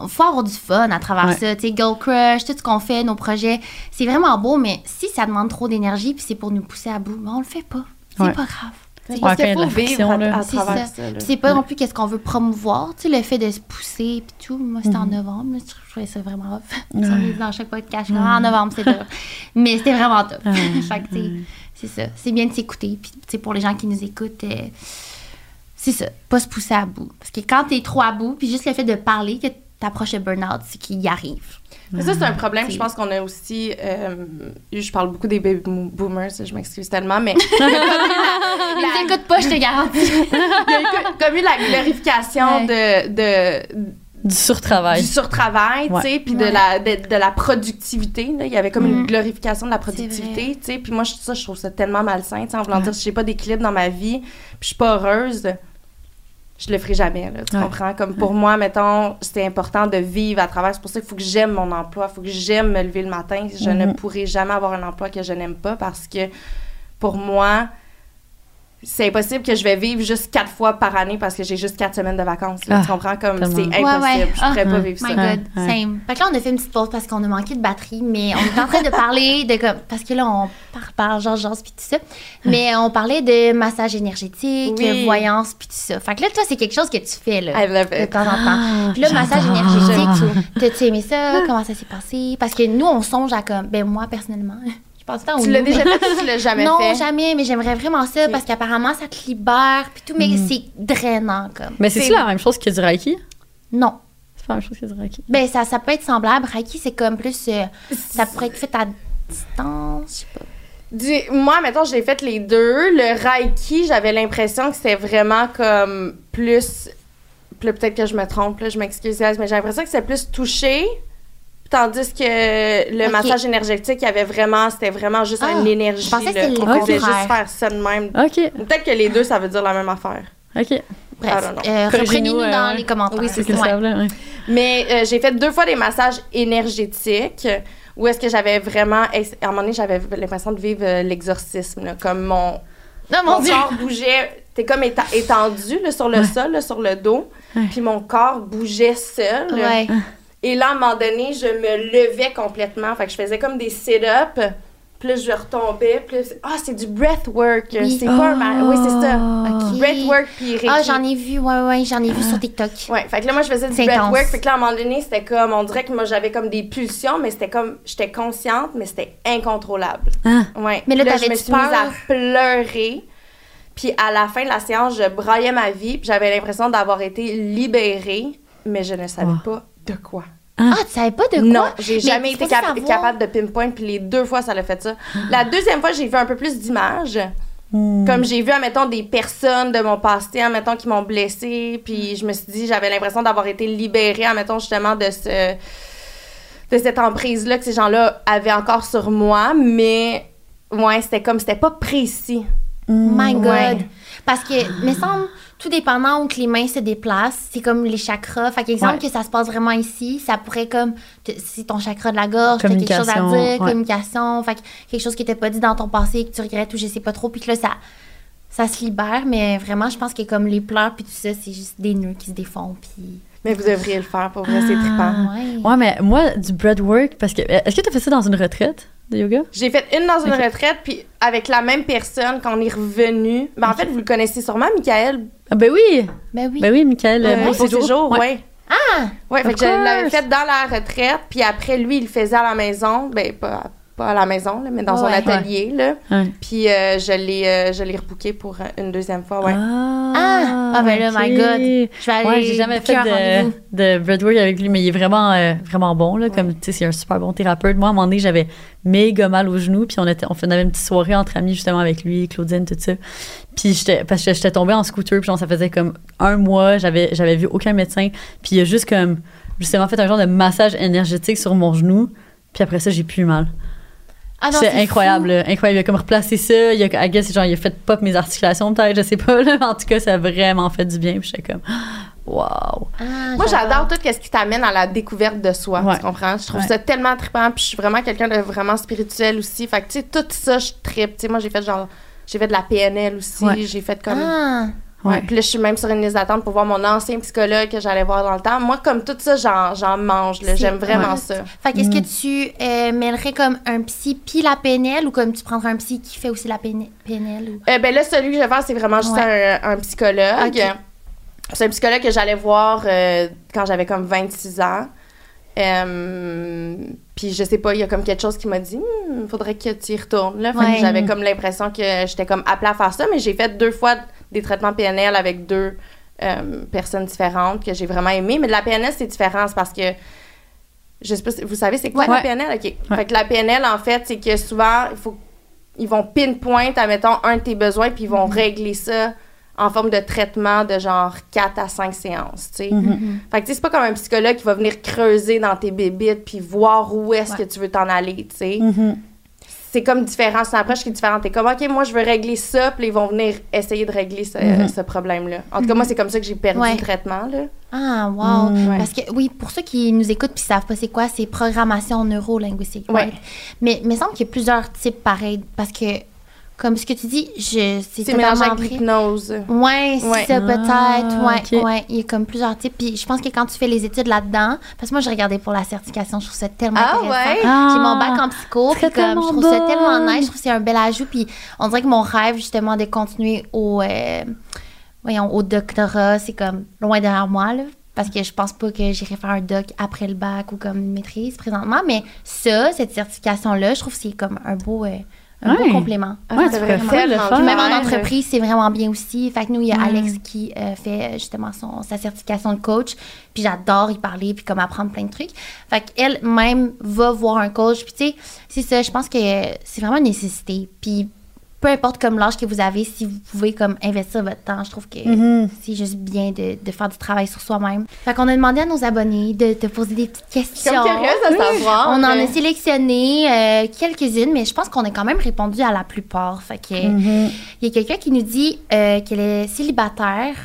faut avoir du fun à travers Ouais. ça. Tu sais, Girl Crush, tout ce qu'on fait, nos projets, c'est vraiment beau, mais si ça demande trop d'énergie puis c'est pour nous pousser à bout, ben on le fait pas. C'est Ouais. pas grave. C'est. Puis c'est pas non plus qu'est-ce qu'on veut promouvoir, tu sais, le fait de se pousser puis tout. Moi, c'était en Mhm. novembre, là, je trouvais ça vraiment off. Ouais. Dans chaque podcast, comme, Ah, en novembre, c'est dur. Mais c'était vraiment top. Fait que, tu sais, c'est ça. C'est bien de s'écouter. Puis, tu sais, pour les gens qui nous écoutent, euh, c'est ça. Pas se pousser à bout. Parce que quand t'es trop à bout, puis juste le fait de parler que t'approches le burn-out, c'est qu'il y arrive. Mais ça, c'est un problème. Je pense qu'on a aussi. euh, je parle beaucoup des baby boomers, je m'excuse tellement, mais Ils t'écoutent pas, je te garantis. il y a eu comme eu la glorification de, de, Du surtravail. du surtravail, Ouais. tu sais, puis de, Ouais. la, de, de la productivité. là. Il y avait comme une Mhm. glorification de la productivité, tu sais. Puis moi, je- ça, je trouve ça tellement malsain, tu sais, en voulant dire, si j'ai pas d'équilibre dans ma vie, puis je suis pas heureuse, je le ferai jamais, là, tu Ouais. comprends? Comme pour moi, mettons, c'est important de vivre à travers. C'est pour ça qu'il faut que j'aime mon emploi, il faut que j'aime me lever le matin. Je ne Mhm. pourrai jamais avoir un emploi que je n'aime pas parce que pour moi, c'est impossible que je vais vivre juste quatre fois par année parce que j'ai juste quatre semaines de vacances. là. Ah, tu comprends? Comme c'est impossible. ouais. Je pourrais Ah, pas vivre ça. My God, ouais. same. Fait que là, on a fait une petite pause parce qu'on a manqué de batterie, mais on est en train de parler de comme. Parce que là, on parle, parle, genre, genre, puis tout ça. Mais on parlait de massage énergétique, Oui. voyance, puis tout ça. Fait que là, toi, c'est quelque chose que tu fais, là. I love De temps en temps. Ah, Puis là, massage énergétique, t'as-tu aimé ça? Comment ça s'est passé? Parce que nous, on songe à comme. Ben, moi, personnellement, je pense tant au Tu l'as déjà fait ou tu l'as jamais non, fait? jamais, mais j'aimerais vraiment ça parce qu'apparemment, ça te libère, puis tout, mais Mm. c'est drainant, comme. Mais c'est-tu C'est- la même chose que du Reiki? Non. C'est pas la même chose que du Reiki. Ben, ça, ça peut être semblable. Reiki, c'est comme plus. euh, ça pourrait être fait à distance, je sais pas. Du- moi, mettons, j'ai fait les deux. Le Reiki, j'avais l'impression que c'était vraiment comme plus. puis là, Peut-être que je me trompe, là, je m'excuse, mais j'ai l'impression que c'était plus touché. Tandis que le massage énergétique, il y avait vraiment, c'était vraiment juste Ah, une énergie. je pensais que là, contraire. juste faire ça de même. OK. Peut-être que les deux, ça veut dire la même affaire. OK. I Bref, euh, reprenez-nous euh, dans ouais. les commentaires. Oui, c'est que Ouais. ça, ouais. Mais euh, j'ai fait deux fois des massages énergétiques. où est-ce que j'avais vraiment, à un moment donné, j'avais l'impression de vivre euh, l'exorcisme, comme mon, Non, mon mon Dieu. corps bougeait, t'es comme étendu là, sur le sol, là, sur le dos, Ouais. puis mon corps bougeait seul. Et là, à un moment donné, je me levais complètement, fait que je faisais comme des sit-ups, là, je retombais, là, c'est- ah, c'est du breathwork, Oui. c'est pas un... Oui, c'est ça. Ok. Breathwork puis. Ah, j'en ai vu, ouais, ouais, j'en ai vu sur TikTok. Ouais, fait que là, moi, je faisais du breathwork. intense. Fait que là, à un moment donné, c'était comme, on dirait que moi, j'avais comme des pulsions, mais c'était comme, j'étais consciente, mais c'était incontrôlable. Ah. Ouais. Mais là, Puis je me suis mise à peur? pleurer. Puis à la fin de la séance, je braillais ma vie, puis j'avais l'impression d'avoir été libérée, mais je ne savais pas de quoi. Ah, tu savais pas de quoi? Non, j'ai Mais jamais été faut cap- savoir- capable de pinpoint, puis les deux fois, ça l'a fait ça. La deuxième fois, j'ai vu un peu plus d'images. Hmm. Comme j'ai vu, admettons, des personnes de mon passé, admettons, qui m'ont blessée, puis je me suis dit, j'avais l'impression d'avoir été libérée, admettons, justement, de ce de cette emprise-là que ces gens-là avaient encore sur moi, mais ouais, c'était comme, c'était pas précis. My God. Ouais. Parce que, me semble, tout dépendant où que les mains se déplacent, c'est comme les chakras. Fait qu'exemple Ouais. que ça se passe vraiment ici, ça pourrait comme, si ton chakra de la gorge, t'as quelque chose à dire, ouais. communication, fait que quelque chose qui n'était pas dit dans ton passé, que tu regrettes ou je sais pas trop, puis que là, ça, ça se libère, mais vraiment, je pense que comme les pleurs puis tout ça, c'est juste des nœuds qui se défont, puis... Mais vous devriez le faire, pour vrai, c'est Ah. trippant. Ouais. Ouais, mais moi, du breadwork, parce que. Est-ce que tu as fait ça dans une retraite? De yoga? J'ai fait une dans une retraite, puis avec la même personne quand on est revenu. Ben, en fait, vous le connaissez sûrement, Michael. Ah, ben oui! Ben oui. Ben oui, Michael. Euh, Beau Séjour, Ouais. ouais. Ah! Ouais, fait que je l'avais fait dans la retraite, puis après, lui, il le faisait à la maison. Ben, pas, pas à la maison, là, mais dans son atelier, là. Ouais. Puis euh, je l'ai euh, je l'ai rebooké pour euh, une deuxième fois, ouais. Ah! Ah, ben là, my. God. Je vais aller Ouais, j'ai jamais fait de, de breadwork avec lui, mais il est vraiment, euh, vraiment bon, là. Comme, tu sais, c'est un super bon thérapeute. Moi, à un moment donné, j'avais méga mal aux genoux, puis on, était, on avait une petite soirée entre amis, justement, avec lui, Claudine, tout ça. Puis j'étais, parce que j'étais tombée en scooter, puis genre, ça faisait comme un mois, j'avais, j'avais vu aucun médecin, puis il a juste comme, justement, fait un genre de massage énergétique sur mon genou, puis après ça, j'ai plus mal. Ah c'est c'est incroyable, là, incroyable. Il a comme replacé ça. Il a, I guess, genre, il a fait pop mes articulations, peut-être, je sais pas. Là. En tout cas, ça a vraiment fait du bien. Puis j'étais comme, wow. Ah, Moi, j'adore tout ce qui t'amène à la découverte de soi, Ouais. tu comprends? Je trouve Ouais. ça tellement trippant, puis je suis vraiment quelqu'un de vraiment spirituel aussi. Fait que, tu sais, tout ça, je trippe. Tu sais, moi, j'ai fait genre... J'ai fait de la PNL aussi, Ouais. j'ai fait comme... Ah! Ouais. Puis là, je suis même sur une liste d'attente pour voir mon ancien psychologue que j'allais voir dans le temps. Moi, comme tout ça, j'en, j'en mange. J'aime vraiment ça. Fait qu'est-ce Mm. que tu euh, mêlerais comme un psy puis la PNL ou comme tu prendrais un psy qui fait aussi la PN- PNL? Ou... Euh, ben là, celui que je vais faire, c'est vraiment juste un, un psychologue. C'est un psychologue que j'allais voir euh, quand j'avais comme 26 ans. Euh, puis je sais pas, il y a comme quelque chose qui m'a dit, il faudrait que tu y retournes. Là. Fait que Ouais. j'avais comme l'impression que j'étais comme appelée à faire ça, mais j'ai fait deux fois des traitements PNL avec deux euh, personnes différentes que j'ai vraiment aimé. Mais de la PNL, c'est différent, c'est parce que je sais pas, si- vous savez, c'est quoi Ouais. la. PNL? OK. Ouais. Fait que la PNL, en fait, c'est que souvent, il faut ils vont pinpoint, admettons, un de tes besoins, puis ils vont régler ça en forme de traitement de genre 4 à 5 séances, tu sais. Mhm. Fait que, tu sais, c'est pas comme un psychologue qui va venir creuser dans tes bébites puis voir où est-ce Ouais. que tu veux t'en aller, tu sais. Mhm. C'est comme différent, c'est une approche qui est différente. T'es comme, OK, moi, je veux régler ça, puis ils vont venir essayer de régler ce, Mhm. ce problème-là. En tout cas, moi, c'est comme ça que j'ai perdu Ouais. le traitement, là. Ah, wow. Mm. Ouais. Parce que, oui, pour ceux qui nous écoutent puis savent pas c'est quoi, c'est programmation neuro-linguistique. Ouais. right? Mais il me semble qu'il y a plusieurs types pareils parce que, comme ce que tu dis, je, c'est totalement avec l'hypnose. Ouais, c'est Ouais. ça, peut-être. Ah, ouais, ouais. Il y a comme plusieurs types. Puis je pense que quand tu fais les études là-dedans, parce que moi, je regardais pour la certification, je trouve ça tellement Ah, intéressant. ouais? Ah. J'ai mon bac en psycho, puis comme, je trouve ça tellement nice, je trouve que c'est un bel ajout. Puis on dirait que mon rêve, justement, de continuer au, euh, voyons, au doctorat, c'est comme loin derrière moi, là. Parce que je pense pas que j'irai faire un doc après le bac ou comme une maîtrise présentement. Mais ça, cette certification-là, je trouve que c'est comme un beau, euh, un beau Ouais. complément. Ah, Ouais, c'est tu pourrais vraiment le fun. Même en entreprise, c'est vraiment bien aussi. Fait que nous, il y a Ouais. Alex qui euh, fait euh, justement son, sa certification de coach. Puis j'adore y parler, puis comme apprendre plein de trucs. Fait qu'elle même va voir un coach. Puis tu sais, c'est ça, je pense que c'est vraiment une nécessité. Puis peu importe comme l'âge que vous avez, si vous pouvez comme investir votre temps, je trouve que Mhm. c'est juste bien de, de faire du travail sur soi-même. Fait qu'on a demandé à nos abonnés de te poser des petites Je questions. suis comme curieuse de savoir. On en a sélectionné euh, quelques-unes, mais je pense qu'on a quand même répondu à la plupart. Fait que Mhm. il y a quelqu'un qui nous dit euh, qu'elle est célibataire,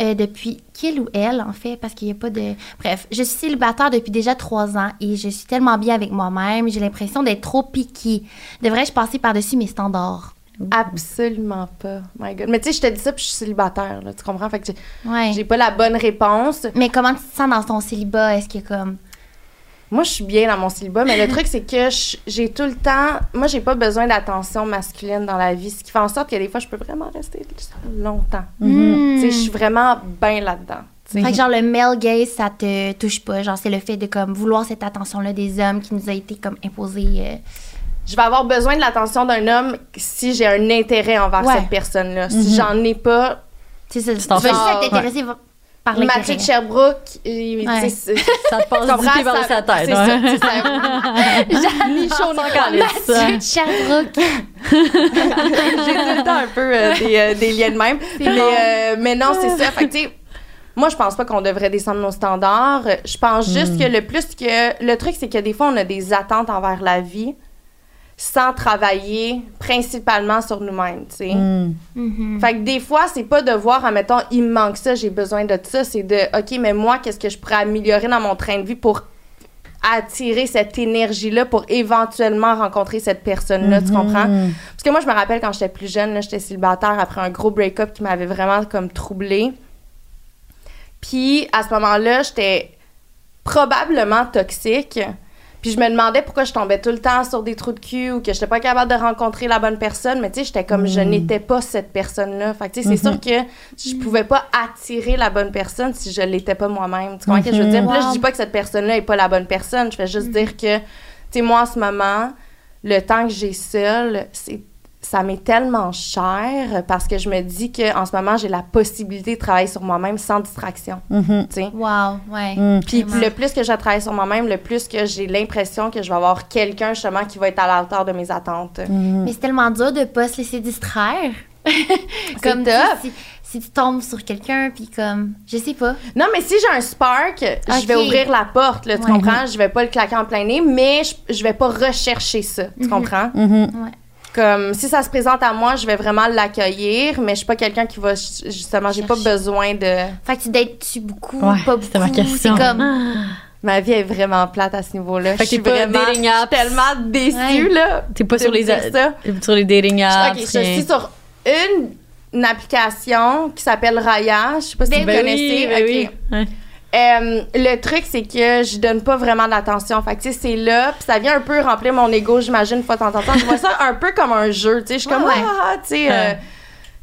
euh, depuis qu'il ou elle, en fait, parce qu'il n'y a pas de. Bref, je suis célibataire depuis déjà trois ans et je suis tellement bien avec moi-même. J'ai l'impression d'être trop piquée. Devrais-je passer par-dessus mes standards? Absolument pas. My God. Mais tu sais, je te dis ça, puis je suis célibataire, là, tu comprends? Fait que j'ai- Ouais. pas la bonne réponse. Mais comment tu te sens dans ton célibat? Est-ce que comme. Moi, je suis bien dans mon célibat, mais le truc, c'est que j'ai tout le temps. Moi, j'ai pas besoin d'attention masculine dans la vie, ce qui fait en sorte que des fois, je peux vraiment rester longtemps. Hmm. Tu sais, je suis vraiment bien là-dedans. Fait que genre le male gaze, ça te touche pas? Genre, c'est le fait de comme vouloir cette attention-là des hommes qui nous a été comme imposée. euh. Je vais avoir besoin de l'attention d'un homme si j'ai un intérêt envers Ouais. cette personne-là. Si j'en ai pas, Tu sais, C'est intéressé par de Sherbrooke, il- Ouais. Ça te passe du par sa tête. c'est ça. Ni chaud de Sherbrooke. J'ai tout le temps un peu euh, des, euh, des liens de même. Mais, euh, mais non, c'est ça. Fait tu sais, moi, je pense pas qu'on devrait descendre nos standards. Je pense juste que le plus que. Le truc, c'est que des fois, on a des attentes envers la vie sans travailler principalement sur nous-mêmes, tu sais. Mm. Mhm. Fait que des fois, c'est pas de voir, admettons, il me manque ça, j'ai besoin de ça. C'est de, OK, mais moi, qu'est-ce que je pourrais améliorer dans mon train de vie pour attirer cette énergie-là pour éventuellement rencontrer cette personne-là, tu comprends? Parce que moi, je me rappelle quand j'étais plus jeune, là, j'étais célibataire après un gros break-up qui m'avait vraiment comme troublée. Puis à ce moment-là, j'étais probablement toxique. Puis je me demandais pourquoi je tombais tout le temps sur des trous de cul ou que j'étais pas capable de rencontrer la bonne personne. Mais tu sais, j'étais comme, je n'étais pas cette personne-là. Fait que tu sais, c'est sûr que je pouvais pas attirer la bonne personne si je l'étais pas moi-même. Tu comprends ce que je veux dire? Puis là, je dis pas que cette personne-là est pas la bonne personne. Je fais juste dire que, tu sais, moi, en ce moment, le temps que j'ai seul, c'est ça m'est tellement cher parce que je me dis qu'en ce moment, j'ai la possibilité de travailler sur moi-même sans distraction. Mhm. sais. Wow, ouais. Mm. Puis le plus que je travaille sur moi-même, le plus que j'ai l'impression que je vais avoir quelqu'un justement qui va être à la hauteur de mes attentes. Mais c'est tellement dur de pas se laisser distraire. comme tough. si, si tu tombes sur quelqu'un, puis comme, je sais pas. Non, mais si j'ai un spark, je vais ouvrir la porte, là, tu Ouais. comprends? Je vais pas le claquer en plein nez, mais je, je vais pas rechercher ça, tu comprends? Mhm. Ouais. Comme si ça se présente à moi, je vais vraiment l'accueillir, mais je suis pas quelqu'un qui va justement, j'ai pas besoin de. Fait que tu dates-tu beaucoup, Ouais, pas beaucoup. c'était ma question. C'est comme, Ma vie est vraiment plate à ce niveau-là. Fait que je suis t'es pas vraiment dating je suis apps. tellement déçue Ouais. là. T'es pas sur les, ça. sur les dating apps. Ok, je suis sur une, une application qui s'appelle Raya. Je sais pas si Ben vous Ben connaissez. oui, ben oui. Ouais. Euh, le truc, c'est que je donne pas vraiment d'attention. Fait que, tu sais, c'est là, puis ça vient un peu remplir mon ego, j'imagine, une fois de temps en temps. Je vois ça un peu comme un jeu, tu sais. Je suis comme, Ouais, ouais. ah, tu sais, euh, Ouais.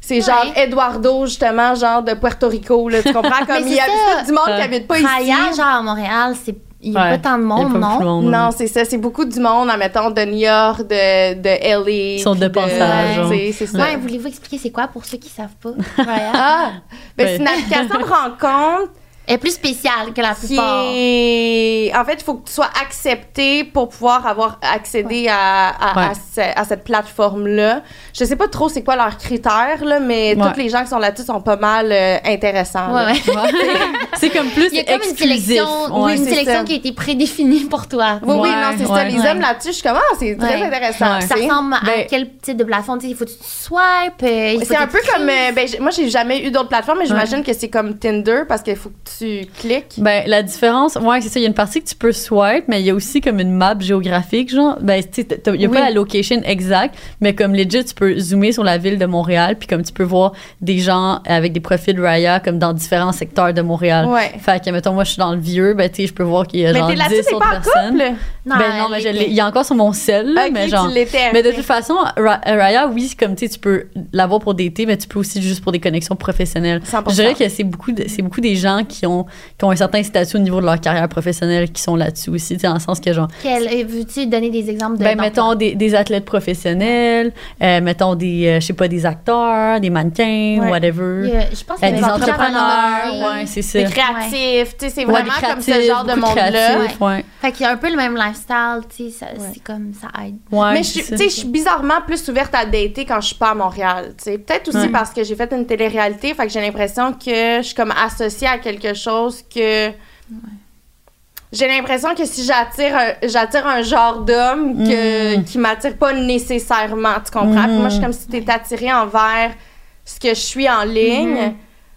c'est genre. Eduardo, justement, genre de Puerto Rico, là, tu comprends? Comme il y a du monde qui habite pas Raya, ici. genre à Montréal, c'est. Il y a Ouais. pas tant de Il y a monde, pas non? beaucoup de monde, Non, c'est ça. C'est beaucoup du monde, admettons, de New York, de, de LA. Ils sont de passage, C'est ça. Ouais, voulez-vous expliquer c'est quoi pour ceux qui savent pas? Raya. Ah! Ben, Ouais. c'est une application de rencontre est plus spéciale que la qui plupart. est... En fait, il faut que tu sois accepté pour pouvoir avoir accédé à, à, à Ouais. ce- à cette plateforme-là. Je sais pas trop c'est quoi leurs critères, là, mais Ouais. tous les gens qui sont là-dessus sont pas mal euh, intéressants. Ouais, là. ouais. c'est comme plus Il y a comme une exclusif. sélection, Ouais. une sélection ça. qui a été prédéfinie pour toi. Oui, oui, non, c'est ça. Les Ouais. hommes là-dessus, je suis comme, ah, c'est très intéressant. Ça ressemble à Ben- quel type de plateforme? Il faut que tu swipe. euh, C'est un peu comme. euh, ben, j'ai- moi, j'ai jamais eu d'autres plateformes, mais j'imagine que c'est comme Tinder parce qu'il faut que tu cliques? Ben, la différence, ouais, c'est ça. Il y a une partie que tu peux swipe, mais il y a aussi comme une map géographique, genre. Ben, tu il y a Oui. pas la location exacte, mais comme legit, tu peux zoomer sur la ville de Montréal, puis comme tu peux voir des gens avec des profils Raya, comme dans différents secteurs de Montréal. Ouais. Fait que, mettons, moi, je suis dans le vieux, ben, tu sais, je peux voir qu'il y a Mais genre t'es 10 là-dessus, t'es autres personnes. couple? Non, ben non, mais je il y a encore sur mon sel, là, Ok, mais genre. Mais de toute façon, Ra- Raya, oui, c'est comme tu sais, tu peux l'avoir pour dater, mais tu peux aussi juste pour des connexions professionnelles. 100%. Je dirais que c'est beaucoup, de- c'est beaucoup des gens qui ont, qui ont un certain statut au niveau de leur carrière professionnelle qui sont là-dessus aussi, tu sais, dans le sens que genre, Quel- euh, Veux-tu donner des exemples de. ben, mettons des, des athlètes professionnels, euh, mettons des, euh, je sais pas, des acteurs, des mannequins, Ouais. whatever. A- je pense Euh, des a entrepreneurs, ouais, c'est ça. Des créatifs, tu sais, c'est Ouais, vraiment comme ce genre de monde-là. Fait qu'il y a un peu le même lifestyle, tu sais, Ouais. c'est comme ça aide. Ouais, Mais je suis, ça. tu sais, je suis bizarrement plus ouverte à dater quand je suis pas à Montréal. tu sais. Peut-être aussi Ouais. parce que j'ai fait une télé-réalité, fait que j'ai l'impression que je suis comme associée à quelque chose que. J'ai l'impression que si j'attire un, j'attire un genre d'homme que, Mm. qui m'attire pas nécessairement, tu comprends? Puis moi, je suis Mm. comme si t'étais attirée envers ce que je suis en ligne. Mhm.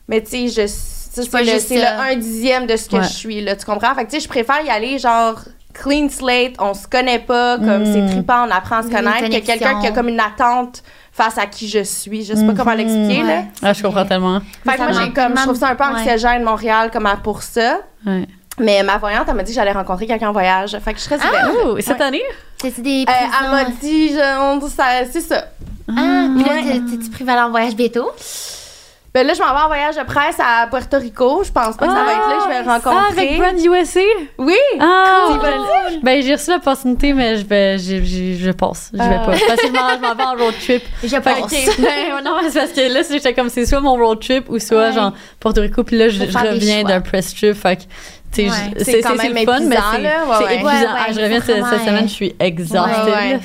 mais tu sais, je c'est le, juste c'est le. 1 dixième de ce que Ouais. je suis, là, tu comprends? Fait que, tu sais, je préfère y aller, genre, clean slate, on se connaît pas, comme Mm. c'est trippant, on apprend à se connaître, que connexion. quelqu'un qui a comme une attente face à qui je suis. Je sais pas comment Mhm. l'expliquer, là. Ouais. Ah, je comprends tellement. Fait que moi, j'ai comme, je trouve ça un peu ouais. anxiogène, Montréal, comme à- pour ça. Ouais. Mais ma voyante, elle m'a dit que j'allais rencontrer quelqu'un en voyage. Fait que je serais Ah! ouverte. Oh, et cette Ouais. année? C'est des Euh, elle m'a dit, c'est ça. Ah, puis là, Ouais. t'es- t'es-tu aller en voyage bientôt? Ben là, je m'en vais en voyage de presse à Puerto Rico. Je pense pas que ça va être là. Je vais le rencontrer. Ah, avec Brand USA? Oui! Ah! Vas ben, ben, j'ai reçu l'opportunité, mais je, vais, j'ai- j'ai- je pense. Je vais Ah. pas. Que je m'en, je vais en road trip. Je pense. que- ben, non, c'est parce que là, c'est- j'étais comme, c'est soit mon road trip ou soit Ouais. genre Porto Rico. Puis là, je, je reviens d'un press trip. Fait que, Ouais. je- C'est quand même fun, mais c'est. Ouais, ouais. épuisant. Ah, je reviens cette, semaine, euh, je suis exhaustée.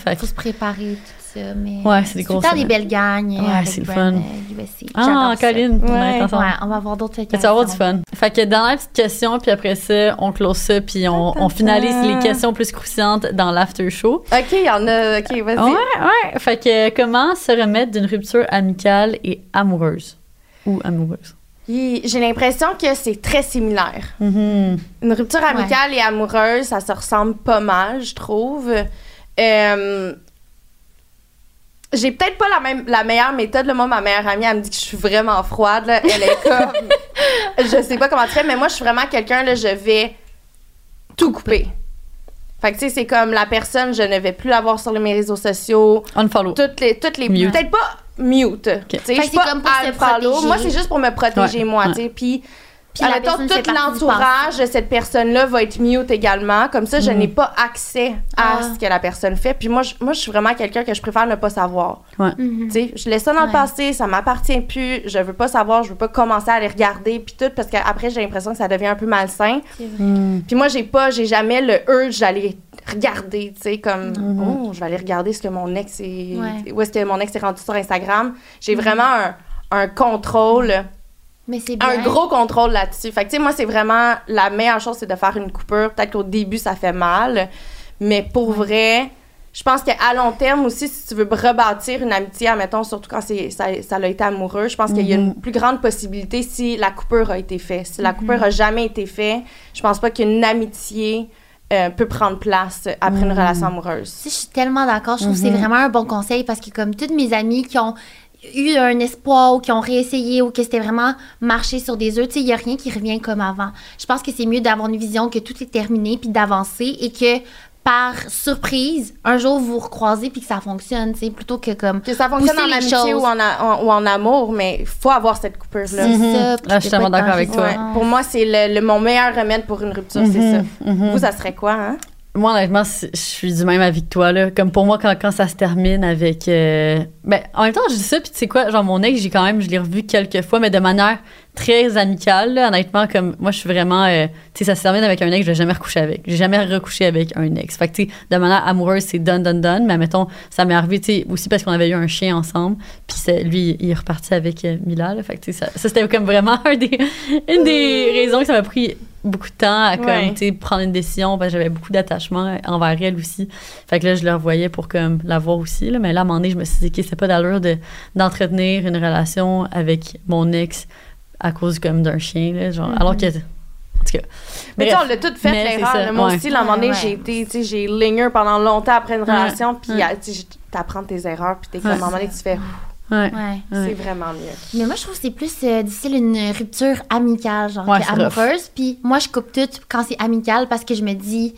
Que- faut se préparer tout ça, mais Ouais, c'est des tout le grosses temps des belles gagnes Ouais, avec c'est le fun. euh. Ah. Colline, on va Ouais. on va avoir d'autres Fait que tu vas avoir du fun. Fait que dernière petite question, puis après ça, on close ça, puis on, on finalise les questions plus croustillantes dans l'after show. OK, il y en a. OK, vas-y. Ouais, ouais. Fait que comment se remettre d'une rupture amicale et amoureuse? Ou amoureuse? J'ai l'impression que c'est très similaire. Mhm. Une rupture amicale et amoureuse, ça se ressemble pas mal, je trouve. Euh, j'ai peut-être pas la même la meilleure méthode. Là. Moi, ma meilleure amie, elle me dit que je suis vraiment froide. là. Elle est comme. je sais pas comment tu fais, mais moi, je suis vraiment quelqu'un, là, je vais tout couper. Fait que, tu sais, c'est comme la personne, je ne vais plus la voir sur mes réseaux sociaux. Unfollow. Toutes les. Toutes les. Peut-être pas mute. Tu sais, Fait je que suis c'est pas comme pour se protéger. Moi, c'est juste pour me protéger, Ouais, moi, ouais. tu sais. Puis. Puis la personne tout l'entourage de cette personne-là va être mute également. Comme ça, je Mhm. n'ai pas accès à Ah. ce que la personne fait. Puis moi, je, moi, je suis vraiment quelqu'un que je préfère ne pas savoir. Tu sais, je laisse ça dans le Ouais. passé, ça m'appartient plus. Je veux pas savoir, je veux pas commencer à les regarder puis tout parce qu'après j'ai l'impression que ça devient un peu malsain. Mhm. Puis moi, j'ai pas, j'ai jamais le urge d'aller regarder, tu sais, comme Mhm. oh, je vais aller regarder ce que mon ex est, Ouais. où est-ce que mon ex est rendu sur Instagram. J'ai vraiment un, un contrôle Mais c'est bien. un gros contrôle là-dessus. Fait que, tu sais, moi, c'est vraiment la meilleure chose, c'est de faire une coupure. Peut-être qu'au début, ça fait mal, mais pour vrai, je pense qu'à long terme aussi, si tu veux rebâtir une amitié, admettons, surtout quand c'est, ça, ça a été amoureux, je pense qu'il y a une plus grande possibilité si la coupure a été faite. Si la coupure a jamais été faite, je pense pas qu'une amitié euh, peut prendre place après une relation amoureuse. Si, je suis tellement d'accord. Je trouve que c'est vraiment un bon conseil parce que comme toutes mes amies qui ont eu un espoir ou qui ont réessayé ou que c'était vraiment marché sur des œufs, tu sais, il n'y a rien qui revient comme avant. Je pense que c'est mieux d'avoir une vision que tout est terminé puis d'avancer et que par surprise, un jour vous vous recroisez puis que ça fonctionne, tu sais, plutôt que comme Que ça fonctionne en amitié ou en, a- en- ou en amour, mais il faut avoir cette coupure-là. c'est Mhm. ça. Là, puis je suis tellement d'accord avec toi. Ouais. Pour moi, c'est le, le- mon meilleur remède pour une rupture, c'est ça. Mhm, mhm. Vous, ça serait quoi, hein? Moi, honnêtement, je suis du même avec toi. Là. Comme pour moi, quand, quand ça se termine avec. euh, Ben, en même temps, je dis ça, puis tu sais quoi, genre mon ex, j'ai quand même, je l'ai revu quelques fois, mais de manière très amicale. là. honnêtement, comme moi, je suis vraiment. euh, tu sais, ça se termine avec un ex, je vais jamais recoucher avec. J'ai jamais recouché avec un ex. Fait que, tu sais, de manière amoureuse, c'est done, done, done. Mais mettons, ça m'est arrivé, tu sais, aussi parce qu'on avait eu un chien ensemble. Puis lui, il est reparti avec euh, Mila. Là, fait que, tu sais, ça, ça, c'était comme vraiment un des, une des raisons que ça m'a pris beaucoup de temps à comme, Ouais. tu sais, prendre une décision parce que j'avais beaucoup d'attachement envers elle aussi. Fait que là, je le revoyais pour comme la voir aussi. Là. Mais là, à un moment donné, je me suis dit, OK, c'est pas d'allure de, d'entretenir une relation avec mon ex à cause comme d'un chien. Là, genre, Alors que. En tout cas. Mais tu sais, bref. on l'a tout fait, l'erreur. Moi ouais. aussi, là, à un moment donné, Ouais, ouais. j'ai été, tu sais, j'ai linger pendant longtemps après une relation, puis euh, tu sais, t'apprends tes erreurs, puis t'es comme, à un moment donné, tu fais, Ouais. C'est vraiment mieux. Mais moi, je trouve que c'est plus euh, difficile une rupture amicale, genre, Ouais, amoureuse. Puis moi, je coupe tout quand c'est amical parce que je me dis,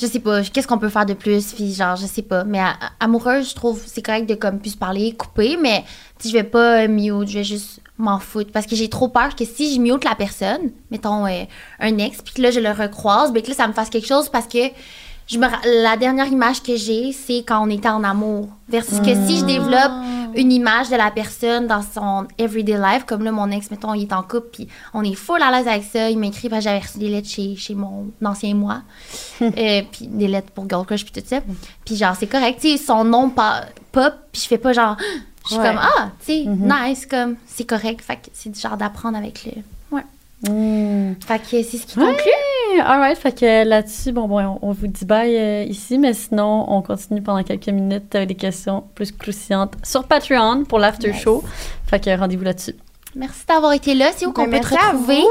je sais pas, qu'est-ce qu'on peut faire de plus? Puis genre, je sais pas. Mais à- amoureuse, je trouve c'est correct de comme plus parler, couper, mais je vais pas euh, mute, je vais juste m'en foutre. Parce que j'ai trop peur que si je mute la personne, mettons euh, un ex, puis que là, je le recroise, ben que là, ça me fasse quelque chose parce que je me, la dernière image que j'ai, c'est quand on était en amour. Versus que si je développe une image de la personne dans son everyday life, comme là, mon ex, mettons, il est en couple, puis on est full à l'aise avec ça. Il m'écrit j'avais reçu des lettres chez, chez mon ancien moi. Euh, puis des lettres pour Girl Crush, puis tout ça. Puis genre, c'est correct. Tu sais, son nom pop, puis je fais pas genre. Je suis Ouais. comme, ah, tu sais, nice, comme, c'est correct. Fait que c'est du genre d'apprendre avec le. Ouais. Mm. Fait que c'est ce qui Ouais. conclut. Alright, fait que là-dessus, bon, bon, on, vous dit bye euh, ici, mais sinon, on continue pendant quelques minutes avec des questions plus croustillantes sur Patreon pour l'after Yes. show. Fait que rendez-vous là-dessus. Merci d'avoir été là. C'est où qu'on Ben, peut te retrouver?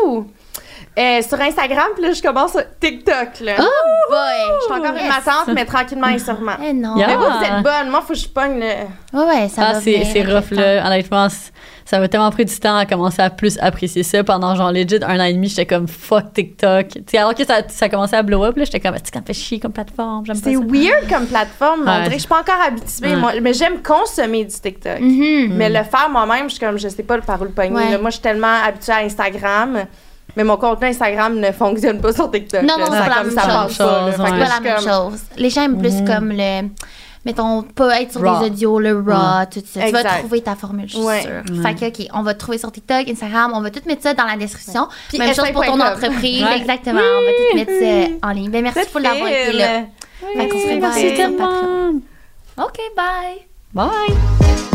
Euh, sur Instagram, puis là, je commence sur TikTok, là. Oh boy! je suis encore une matante, mais tranquillement et sûrement. Eh non. Yeah. Mais vous, vous êtes bonne. Moi, faut que je pogne le... Ouais, ouais, ça Ah, va c'est c'est rough, là. Honnêtement, ça m'a tellement pris du temps à commencer à plus apprécier ça. Pendant genre legit un an et demi, j'étais comme fuck TikTok. Tu sais, alors que ça, ça commençait à blow up, là, j'étais comme, ça me fait chier comme plateforme? J'aime pas C'est ça. weird comme plateforme. On Ouais. dirait que je suis pas encore habituée. Ouais. Moi, mais j'aime consommer du TikTok. Mhm. Mais le faire moi-même, je suis comme, je sais pas par où le pogner. Ouais. Moi, je suis tellement habituée à Instagram. Mais mon contenu Instagram ne fonctionne pas sur TikTok. Non, non, c'est Ça, pas la même ça chose. pas, là. Ouais. pas la même comme- chose. Les gens aiment plus Mhm. comme le. Mettons, pas être sur Raw. des audios, le raw, tout ça. Tu vas trouver ta formule, je suis Ouais. sûre. Ouais. Fait que, OK, on va te trouver sur TikTok, Instagram, on va tout mettre ça dans la description. Puis Même chose pour ton S5.com. entreprise, Ouais. exactement. On va tout mettre ça en ligne. Ben, merci pour l'avoir été là. Fait qu'on se Oui, revoit sur. Patreon. OK, bye! Bye.